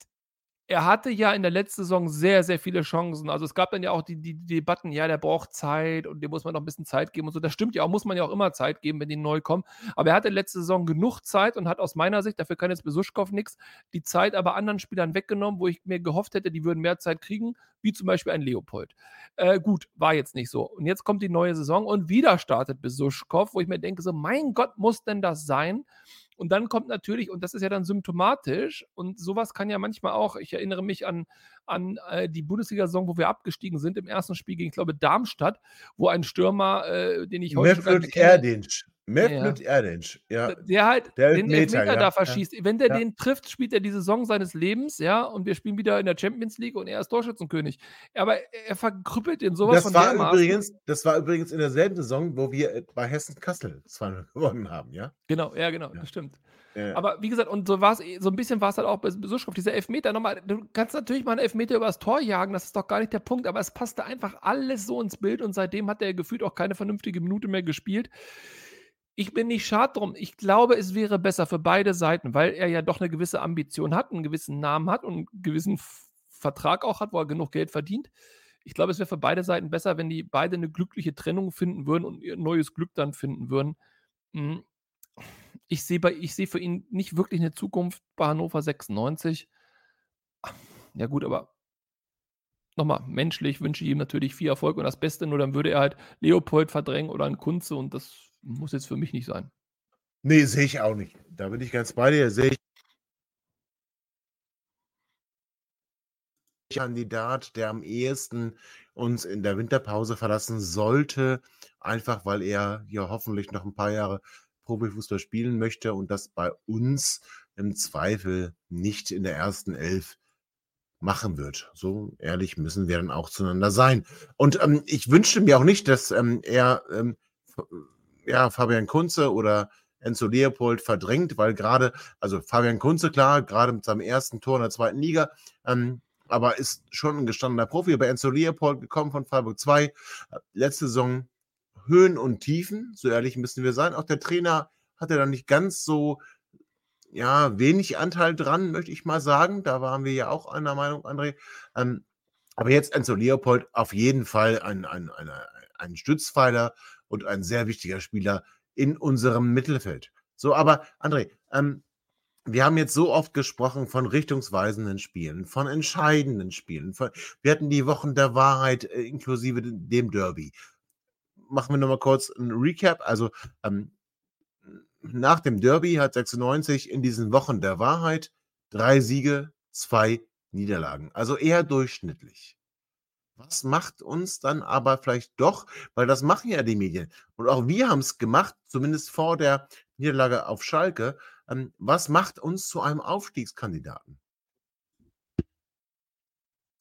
er hatte ja in der letzten Saison sehr, sehr viele Chancen. Also es gab dann ja auch die, die, die, Debatten, ja, der braucht Zeit und dem muss man noch ein bisschen Zeit geben und so. Das stimmt ja auch, muss man ja auch immer Zeit geben, wenn die neu kommen. Aber er hatte letzte Saison genug Zeit und hat aus meiner Sicht, dafür kann jetzt Besuschkow nichts, die Zeit aber anderen Spielern weggenommen, wo ich mir gehofft hätte, die würden mehr Zeit kriegen, wie zum Beispiel ein Leopold. Äh, gut, war jetzt nicht so. Und jetzt kommt die neue Saison und wieder startet Besuschkow, wo ich mir denke, so, mein Gott, muss denn das sein? Und dann kommt natürlich, und das ist ja dann symptomatisch, und sowas kann ja manchmal auch, ich erinnere mich an, an äh, die Bundesliga-Saison, wo wir abgestiegen sind, im ersten Spiel gegen, ich glaube, Darmstadt, wo ein Stürmer, äh, den ich heute Mevlüt Erdinç. Mevlüt Ja. Erdinç, ja. der halt Der den Elfmeter, Elfmeter ja, da ja. verschießt. Wenn der Ja. den trifft, spielt er die Saison seines Lebens, ja, und wir spielen wieder in der Champions League und er ist Torschützenkönig. Aber er verkrüppelt den sowas Das von war, dermaßen. übrigens, das war übrigens in derselben Saison, wo wir äh, bei Hessen Kassel 2 [laughs] gewonnen haben, ja? Genau, ja, genau, Ja. das stimmt. Aber wie gesagt, und so war es, so ein bisschen war es halt auch bei Besuchschaft, dieser Elfmeter. Nochmal, du kannst natürlich mal einen Elfmeter übers Tor jagen, das ist doch gar nicht der Punkt, aber es passte einfach alles so ins Bild und seitdem hat er gefühlt auch keine vernünftige Minute mehr gespielt. Ich bin nicht schad drum. Ich glaube, es wäre besser für beide Seiten, weil er ja doch eine gewisse Ambition hat, einen gewissen Namen hat und einen gewissen Vertrag auch hat, wo er genug Geld verdient. Ich glaube, es wäre für beide Seiten besser, wenn die beide eine glückliche Trennung finden würden und ihr neues Glück dann finden würden. Hm, ich sehe sehe für ihn nicht wirklich eine Zukunft bei Hannover 96. Ja gut, aber nochmal, menschlich wünsche ich ihm natürlich viel Erfolg und das Beste, nur dann würde er halt Leopold verdrängen oder einen Kunze und das muss jetzt für mich nicht sein. Nee, sehe ich auch nicht. Da bin ich ganz bei dir. Sehe ich Kandidat, der am ehesten uns in der Winterpause verlassen sollte, einfach weil er ja hoffentlich noch ein paar Jahre Profifußball spielen möchte und das bei uns im Zweifel nicht in der ersten Elf machen wird. So ehrlich müssen wir dann auch zueinander sein. Und ähm, ich wünschte mir auch nicht, dass ähm, er ähm, ja, Fabian Kunze oder Enzo Leopold verdrängt, weil gerade, also Fabian Kunze, klar, gerade mit seinem ersten Tor in der zweiten Liga, ähm, aber ist schon ein gestandener Profi. Aber Enzo Leopold gekommen von Freiburg 2, äh, letzte Saison Höhen und Tiefen, so ehrlich müssen wir sein. Auch der Trainer hatte da nicht ganz so, ja, wenig Anteil dran, möchte ich mal sagen. Da waren wir ja auch einer Meinung, André. Ähm, aber jetzt Enzo Leopold auf jeden Fall ein, ein, ein, ein Stützpfeiler und ein sehr wichtiger Spieler in unserem Mittelfeld. So, aber André, ähm, wir haben jetzt so oft gesprochen von richtungsweisenden Spielen, von entscheidenden Spielen. Von, wir hatten die Wochen der Wahrheit äh, inklusive dem dem Derby. Machen wir nochmal kurz ein Recap. Also ähm, nach dem Derby hat 96 in diesen Wochen der Wahrheit drei Siege, zwei Niederlagen. Also eher durchschnittlich. Was macht uns dann aber vielleicht doch, weil das machen ja die Medien. Und auch wir haben es gemacht, zumindest vor der Niederlage auf Schalke. Ähm, was macht uns zu einem Aufstiegskandidaten?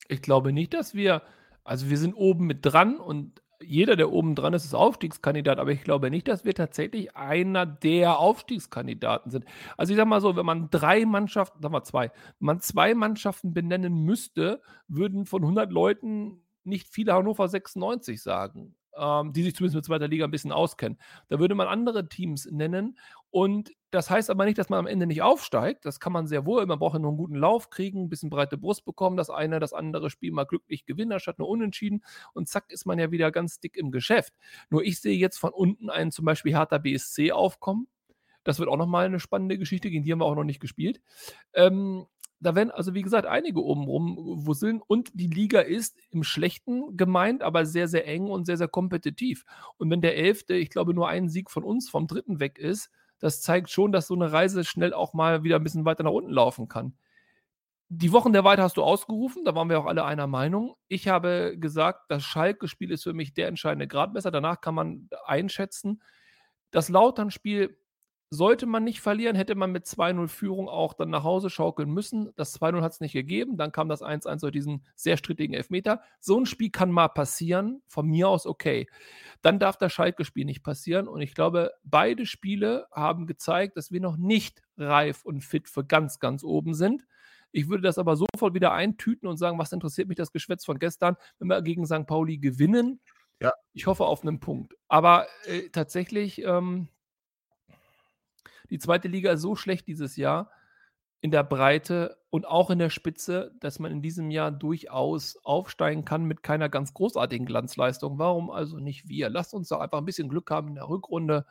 Ich glaube nicht, dass wir, also wir sind oben mit dran und jeder, der oben dran ist, ist Aufstiegskandidat, aber ich glaube nicht, dass wir tatsächlich einer der Aufstiegskandidaten sind. Also ich sage mal so, wenn man drei Mannschaften, sagen wir zwei, wenn man zwei Mannschaften benennen müsste, würden von 100 Leuten nicht viele Hannover 96 sagen, ähm, die sich zumindest mit zweiter Liga ein bisschen auskennen. Da würde man andere Teams nennen und das heißt aber nicht, dass man am Ende nicht aufsteigt. Das kann man sehr wohl. Man braucht ja nur einen guten Lauf kriegen, ein bisschen breite Brust bekommen, das eine, das andere Spiel mal glücklich gewinnen, statt nur unentschieden. Und zack, ist man ja wieder ganz dick im Geschäft. Nur ich sehe jetzt von unten einen zum Beispiel Hertha BSC aufkommen. Das wird auch nochmal eine spannende Geschichte, gegen die haben wir auch noch nicht gespielt. Ähm, da werden also, wie gesagt, einige oben rumwusseln und die Liga ist im Schlechten gemeint, aber sehr, sehr eng und sehr, sehr kompetitiv. Und wenn der Elfte, ich glaube, nur einen Sieg von uns vom Dritten weg ist, das zeigt schon, dass so eine Reise schnell auch mal wieder ein bisschen weiter nach unten laufen kann. Die Wochen der Weite hast du ausgerufen, da waren wir auch alle einer Meinung. Ich habe gesagt, das Schalke-Spiel ist für mich der entscheidende Gradmesser. Danach kann man einschätzen. Das Lautern-Spiel sollte man nicht verlieren, hätte man mit 2-0 Führung auch dann nach Hause schaukeln müssen. Das 2-0 hat es nicht gegeben. Dann kam das 1-1 durch diesen sehr strittigen Elfmeter. So ein Spiel kann mal passieren. Von mir aus okay. Dann darf das Schalke-Spiel nicht passieren. Und ich glaube, beide Spiele haben gezeigt, dass wir noch nicht reif und fit für ganz, ganz oben sind. Ich würde das aber sofort wieder eintüten und sagen, was interessiert mich das Geschwätz von gestern, wenn wir gegen St. Pauli gewinnen. Ja. Ich hoffe auf einen Punkt. Aber äh, tatsächlich, ähm, die zweite Liga ist so schlecht dieses Jahr in der Breite und auch in der Spitze, dass man in diesem Jahr durchaus aufsteigen kann mit keiner ganz großartigen Glanzleistung. Warum also nicht wir? Lasst uns doch einfach ein bisschen Glück haben in der Rückrunde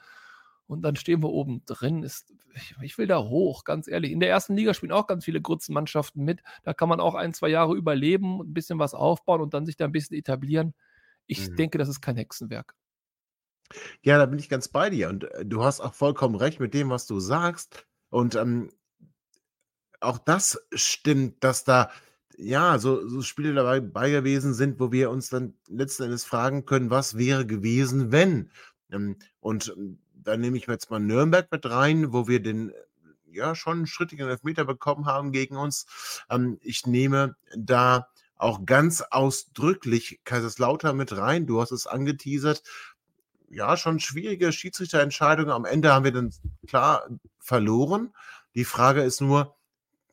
und dann stehen wir oben drin. Ist, ich, ich will da hoch, ganz ehrlich. In der ersten Liga spielen auch ganz viele Grützenmannschaften mit. Da kann man auch ein, zwei Jahre überleben, ein bisschen was aufbauen und dann sich da ein bisschen etablieren. Ich Mhm. denke, das ist kein Hexenwerk. Ja, da bin ich ganz bei dir. Und äh, du hast auch vollkommen recht mit dem, was du sagst. Und ähm, auch das stimmt, dass da ja so, so Spiele dabei gewesen sind, wo wir uns dann letzten Endes fragen können, was wäre gewesen, wenn. Ähm, und ähm, da nehme ich jetzt mal Nürnberg mit rein, wo wir den ja schon einen schrittigen Elfmeter bekommen haben gegen uns. Ähm, ich nehme da auch ganz ausdrücklich Kaiserslautern mit rein. Du hast es angeteasert. Ja, schon schwierige Schiedsrichterentscheidungen. Am Ende haben wir dann klar verloren. Die Frage ist nur,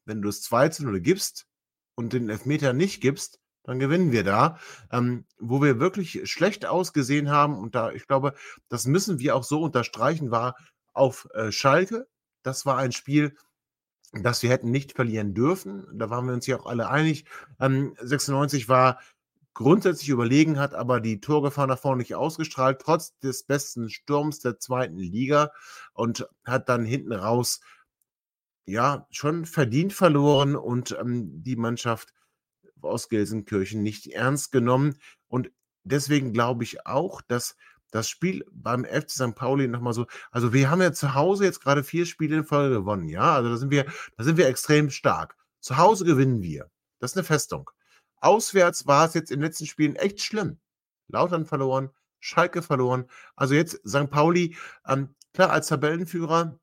wenn du es 2 zu 0 gibst und den Elfmeter nicht gibst, dann gewinnen wir da. Ähm, wo wir wirklich schlecht ausgesehen haben, und da, ich glaube, das müssen wir auch so unterstreichen, war auf äh, Schalke. Das war ein Spiel, das wir hätten nicht verlieren dürfen. Da waren wir uns ja auch alle einig. Ähm, 96 war grundsätzlich überlegen, hat aber die Torgefahr nach vorne nicht ausgestrahlt, trotz des besten Sturms der zweiten Liga und hat dann hinten raus ja schon verdient verloren und ähm, die Mannschaft aus Gelsenkirchen nicht ernst genommen. Und deswegen glaube ich auch, dass das Spiel beim FC St. Pauli nochmal so, also wir haben ja zu Hause jetzt gerade vier Spiele in Folge gewonnen, ja, also da sind wir, da sind wir extrem stark. Zu Hause gewinnen wir. Das ist eine Festung. Auswärts war es jetzt in den letzten Spielen echt schlimm. Lautern verloren, Schalke verloren. Also jetzt St. Pauli, ähm, klar, als Tabellenführer,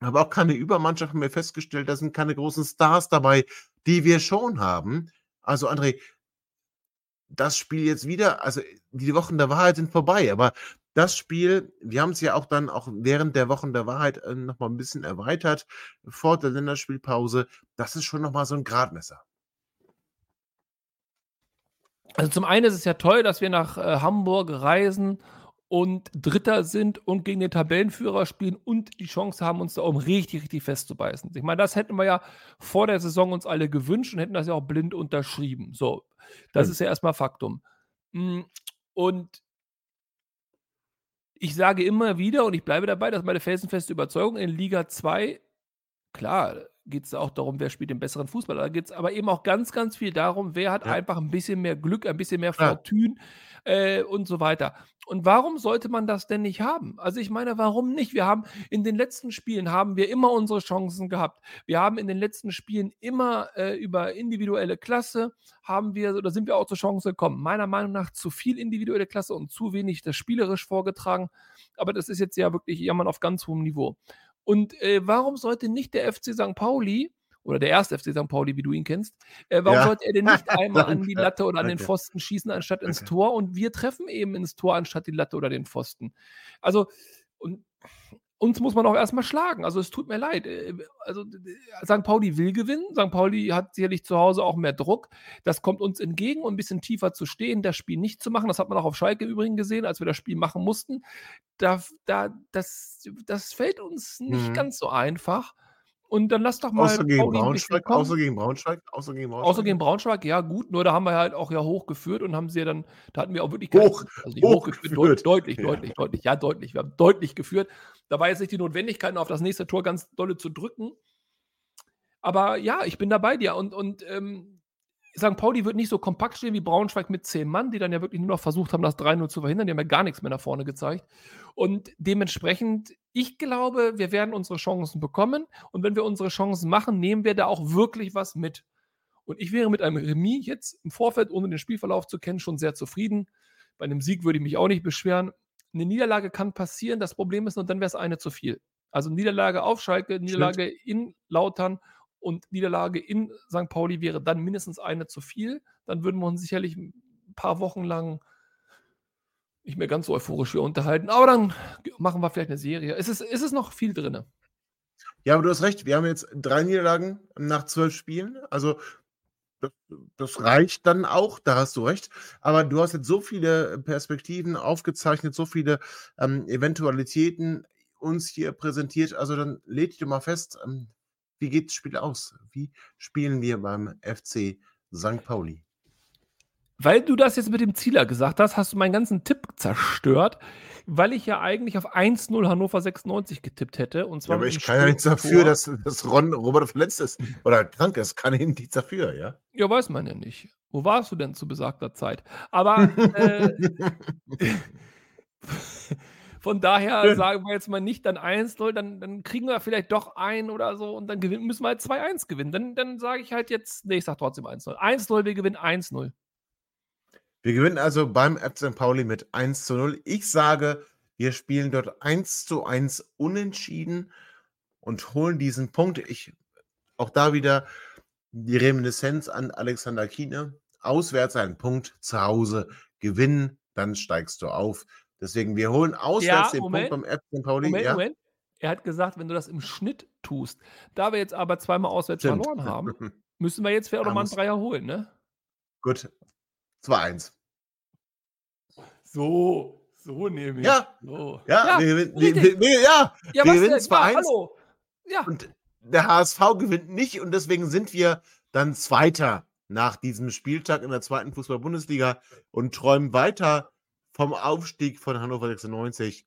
aber auch keine Übermannschaft wir festgestellt, da sind keine großen Stars dabei, die wir schon haben. Also André, das Spiel jetzt wieder, also die Wochen der Wahrheit sind vorbei, aber das Spiel, wir haben es ja auch dann auch während der Wochen der Wahrheit äh, nochmal ein bisschen erweitert, vor der Länderspielpause, das ist schon nochmal so ein Gradmesser. Also zum einen ist es ja toll, dass wir nach äh, Hamburg reisen und Dritter sind und gegen den Tabellenführer spielen und die Chance haben, uns da oben richtig, richtig festzubeißen. Ich meine, das hätten wir ja vor der Saison uns alle gewünscht und hätten das ja auch blind unterschrieben. So, das mhm. ist ja erstmal Faktum. Hm, und ich sage immer wieder und ich bleibe dabei, dass meine felsenfeste Überzeugung in Liga 2, klar, geht es auch darum, wer spielt den besseren Fußball. Da geht es aber eben auch ganz, ganz viel darum, wer hat ja. einfach ein bisschen mehr Glück, ein bisschen mehr Fortune äh, und so weiter. Und warum sollte man das denn nicht haben? Also ich meine, warum nicht? Wir haben in den letzten Spielen haben wir immer unsere Chancen gehabt. Wir haben in den letzten Spielen immer äh, über individuelle Klasse haben wir oder sind wir auch zur Chance gekommen. Meiner Meinung nach zu viel individuelle Klasse und zu wenig das spielerisch vorgetragen. Aber das ist jetzt ja wirklich jammern auf ganz hohem Niveau. Und äh, warum sollte nicht der FC St. Pauli oder der erste FC St. Pauli, wie du ihn kennst, äh, warum ja. sollte er denn nicht [laughs] einmal an die Latte oder an den Pfosten schießen, anstatt ins Tor? Und wir treffen eben ins Tor, anstatt die Latte oder den Pfosten. Also, und uns muss man auch erstmal schlagen. Also es tut mir leid. Äh, also St. Pauli will gewinnen. St. Pauli hat sicherlich zu Hause auch mehr Druck. Das kommt uns entgegen, um ein bisschen tiefer zu stehen, das Spiel nicht zu machen. Das hat man auch auf Schalke übrigens gesehen, als wir das Spiel machen mussten. Da, da, das, das fällt uns nicht mhm. ganz so einfach. Und dann lass doch mal. Außer gegen Braunschweig, außer gegen Braunschweig, außer gegen Braunschweig. Außer gegen Braunschweig, ja, gut. Nur da haben wir halt auch ja hochgeführt und haben sie ja dann, da hatten wir auch wirklich. Hoch, also nicht hochgeführt, hochgeführt. deutlich, ja. deutlich, deutlich, ja, deutlich. Wir haben deutlich geführt. Da war jetzt nicht die Notwendigkeit, auf das nächste Tor ganz dolle zu drücken. Aber ja, ich bin da bei dir. Und, und ähm, St. Pauli wird nicht so kompakt stehen wie Braunschweig mit zehn Mann, die dann ja wirklich nur noch versucht haben, das 3-0 zu verhindern. Die haben ja gar nichts mehr nach vorne gezeigt. Und dementsprechend, ich glaube, wir werden unsere Chancen bekommen. Und wenn wir unsere Chancen machen, nehmen wir da auch wirklich was mit. Und ich wäre mit einem Remis jetzt im Vorfeld, ohne den Spielverlauf zu kennen, schon sehr zufrieden. Bei einem Sieg würde ich mich auch nicht beschweren. Eine Niederlage kann passieren. Das Problem ist nur, dann wäre es eine zu viel. Also Niederlage auf Schalke, Niederlage Stimmt. in Lautern und Niederlage in St. Pauli wäre dann mindestens eine zu viel. Dann würden wir uns sicherlich ein paar Wochen lang nicht mehr ganz so euphorisch hier unterhalten. Aber dann machen wir vielleicht eine Serie. Es ist, es noch viel drin. Ja, aber du hast recht. Wir haben jetzt drei Niederlagen nach zwölf Spielen. Also das, das, reicht dann auch, da hast du recht. Aber du hast jetzt so viele Perspektiven aufgezeichnet, so viele ähm, Eventualitäten uns hier präsentiert. Also dann leg dich mal fest, ähm, wie geht das Spiel aus? Wie spielen wir beim FC St. Pauli? Weil du das jetzt mit dem Zieler gesagt hast, hast du meinen ganzen Tipp zerstört, weil ich ja eigentlich auf 1-0 Hannover 96 getippt hätte. Und zwar ja, aber ich kann ja nichts dafür, dass, dass Ron Robert verletzt ist oder krank ist. Kann ich nichts dafür, ja? Ja, weiß man ja nicht. Wo warst du denn zu besagter Zeit? Aber äh, [laughs] Von daher [laughs] sagen wir jetzt mal nicht dann 1-0, dann, dann kriegen wir vielleicht doch ein oder so und dann gewinnen, müssen wir halt 2-1 gewinnen. Dann, dann sage ich halt jetzt, nee, ich sage trotzdem 1-0. 1-0, wir gewinnen 1-0. Wir gewinnen also beim FC St. Pauli mit 1 zu 0. Ich sage, wir spielen dort 1 zu 1 unentschieden und holen diesen Punkt. Ich, auch da wieder die Reminiszenz an Alexander Kiene. Auswärts einen Punkt, zu Hause gewinnen, dann steigst du auf. Deswegen, wir holen auswärts den Moment. Punkt beim FC St. Pauli. Moment, ja? Moment. Er hat gesagt, wenn du das im Schnitt tust. Da wir jetzt aber zweimal auswärts Stimmt. verloren haben, [laughs] müssen wir jetzt vielleicht auch nochmal einen Dreier holen, ne? Gut. 2-1. So, so nehme ich. Ja. So. Ja, wir, gewinnen- wir, richtig. wir, wir, ja, ja, wir gewinnen denn? 2-1. Ja, hallo. Ja, Und der HSV gewinnt nicht und deswegen sind wir dann Zweiter nach diesem Spieltag in der zweiten Fußball-Bundesliga und träumen weiter vom Aufstieg von Hannover 96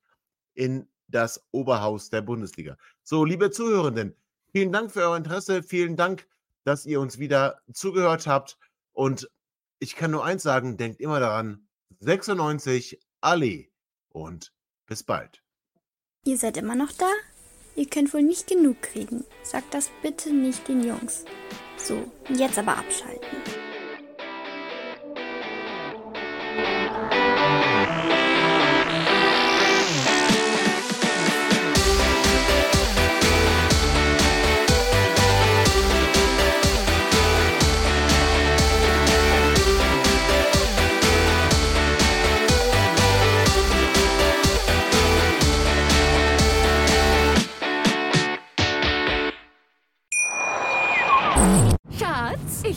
in das Oberhaus der Bundesliga. So, liebe Zuhörenden, vielen Dank für euer Interesse, vielen Dank, dass ihr uns wieder zugehört habt und ich kann nur eins sagen, denkt immer daran, 96 Allee und bis bald. Ihr seid immer noch da? Ihr könnt wohl nicht genug kriegen. Sagt das bitte nicht den Jungs. So, jetzt aber abschalten.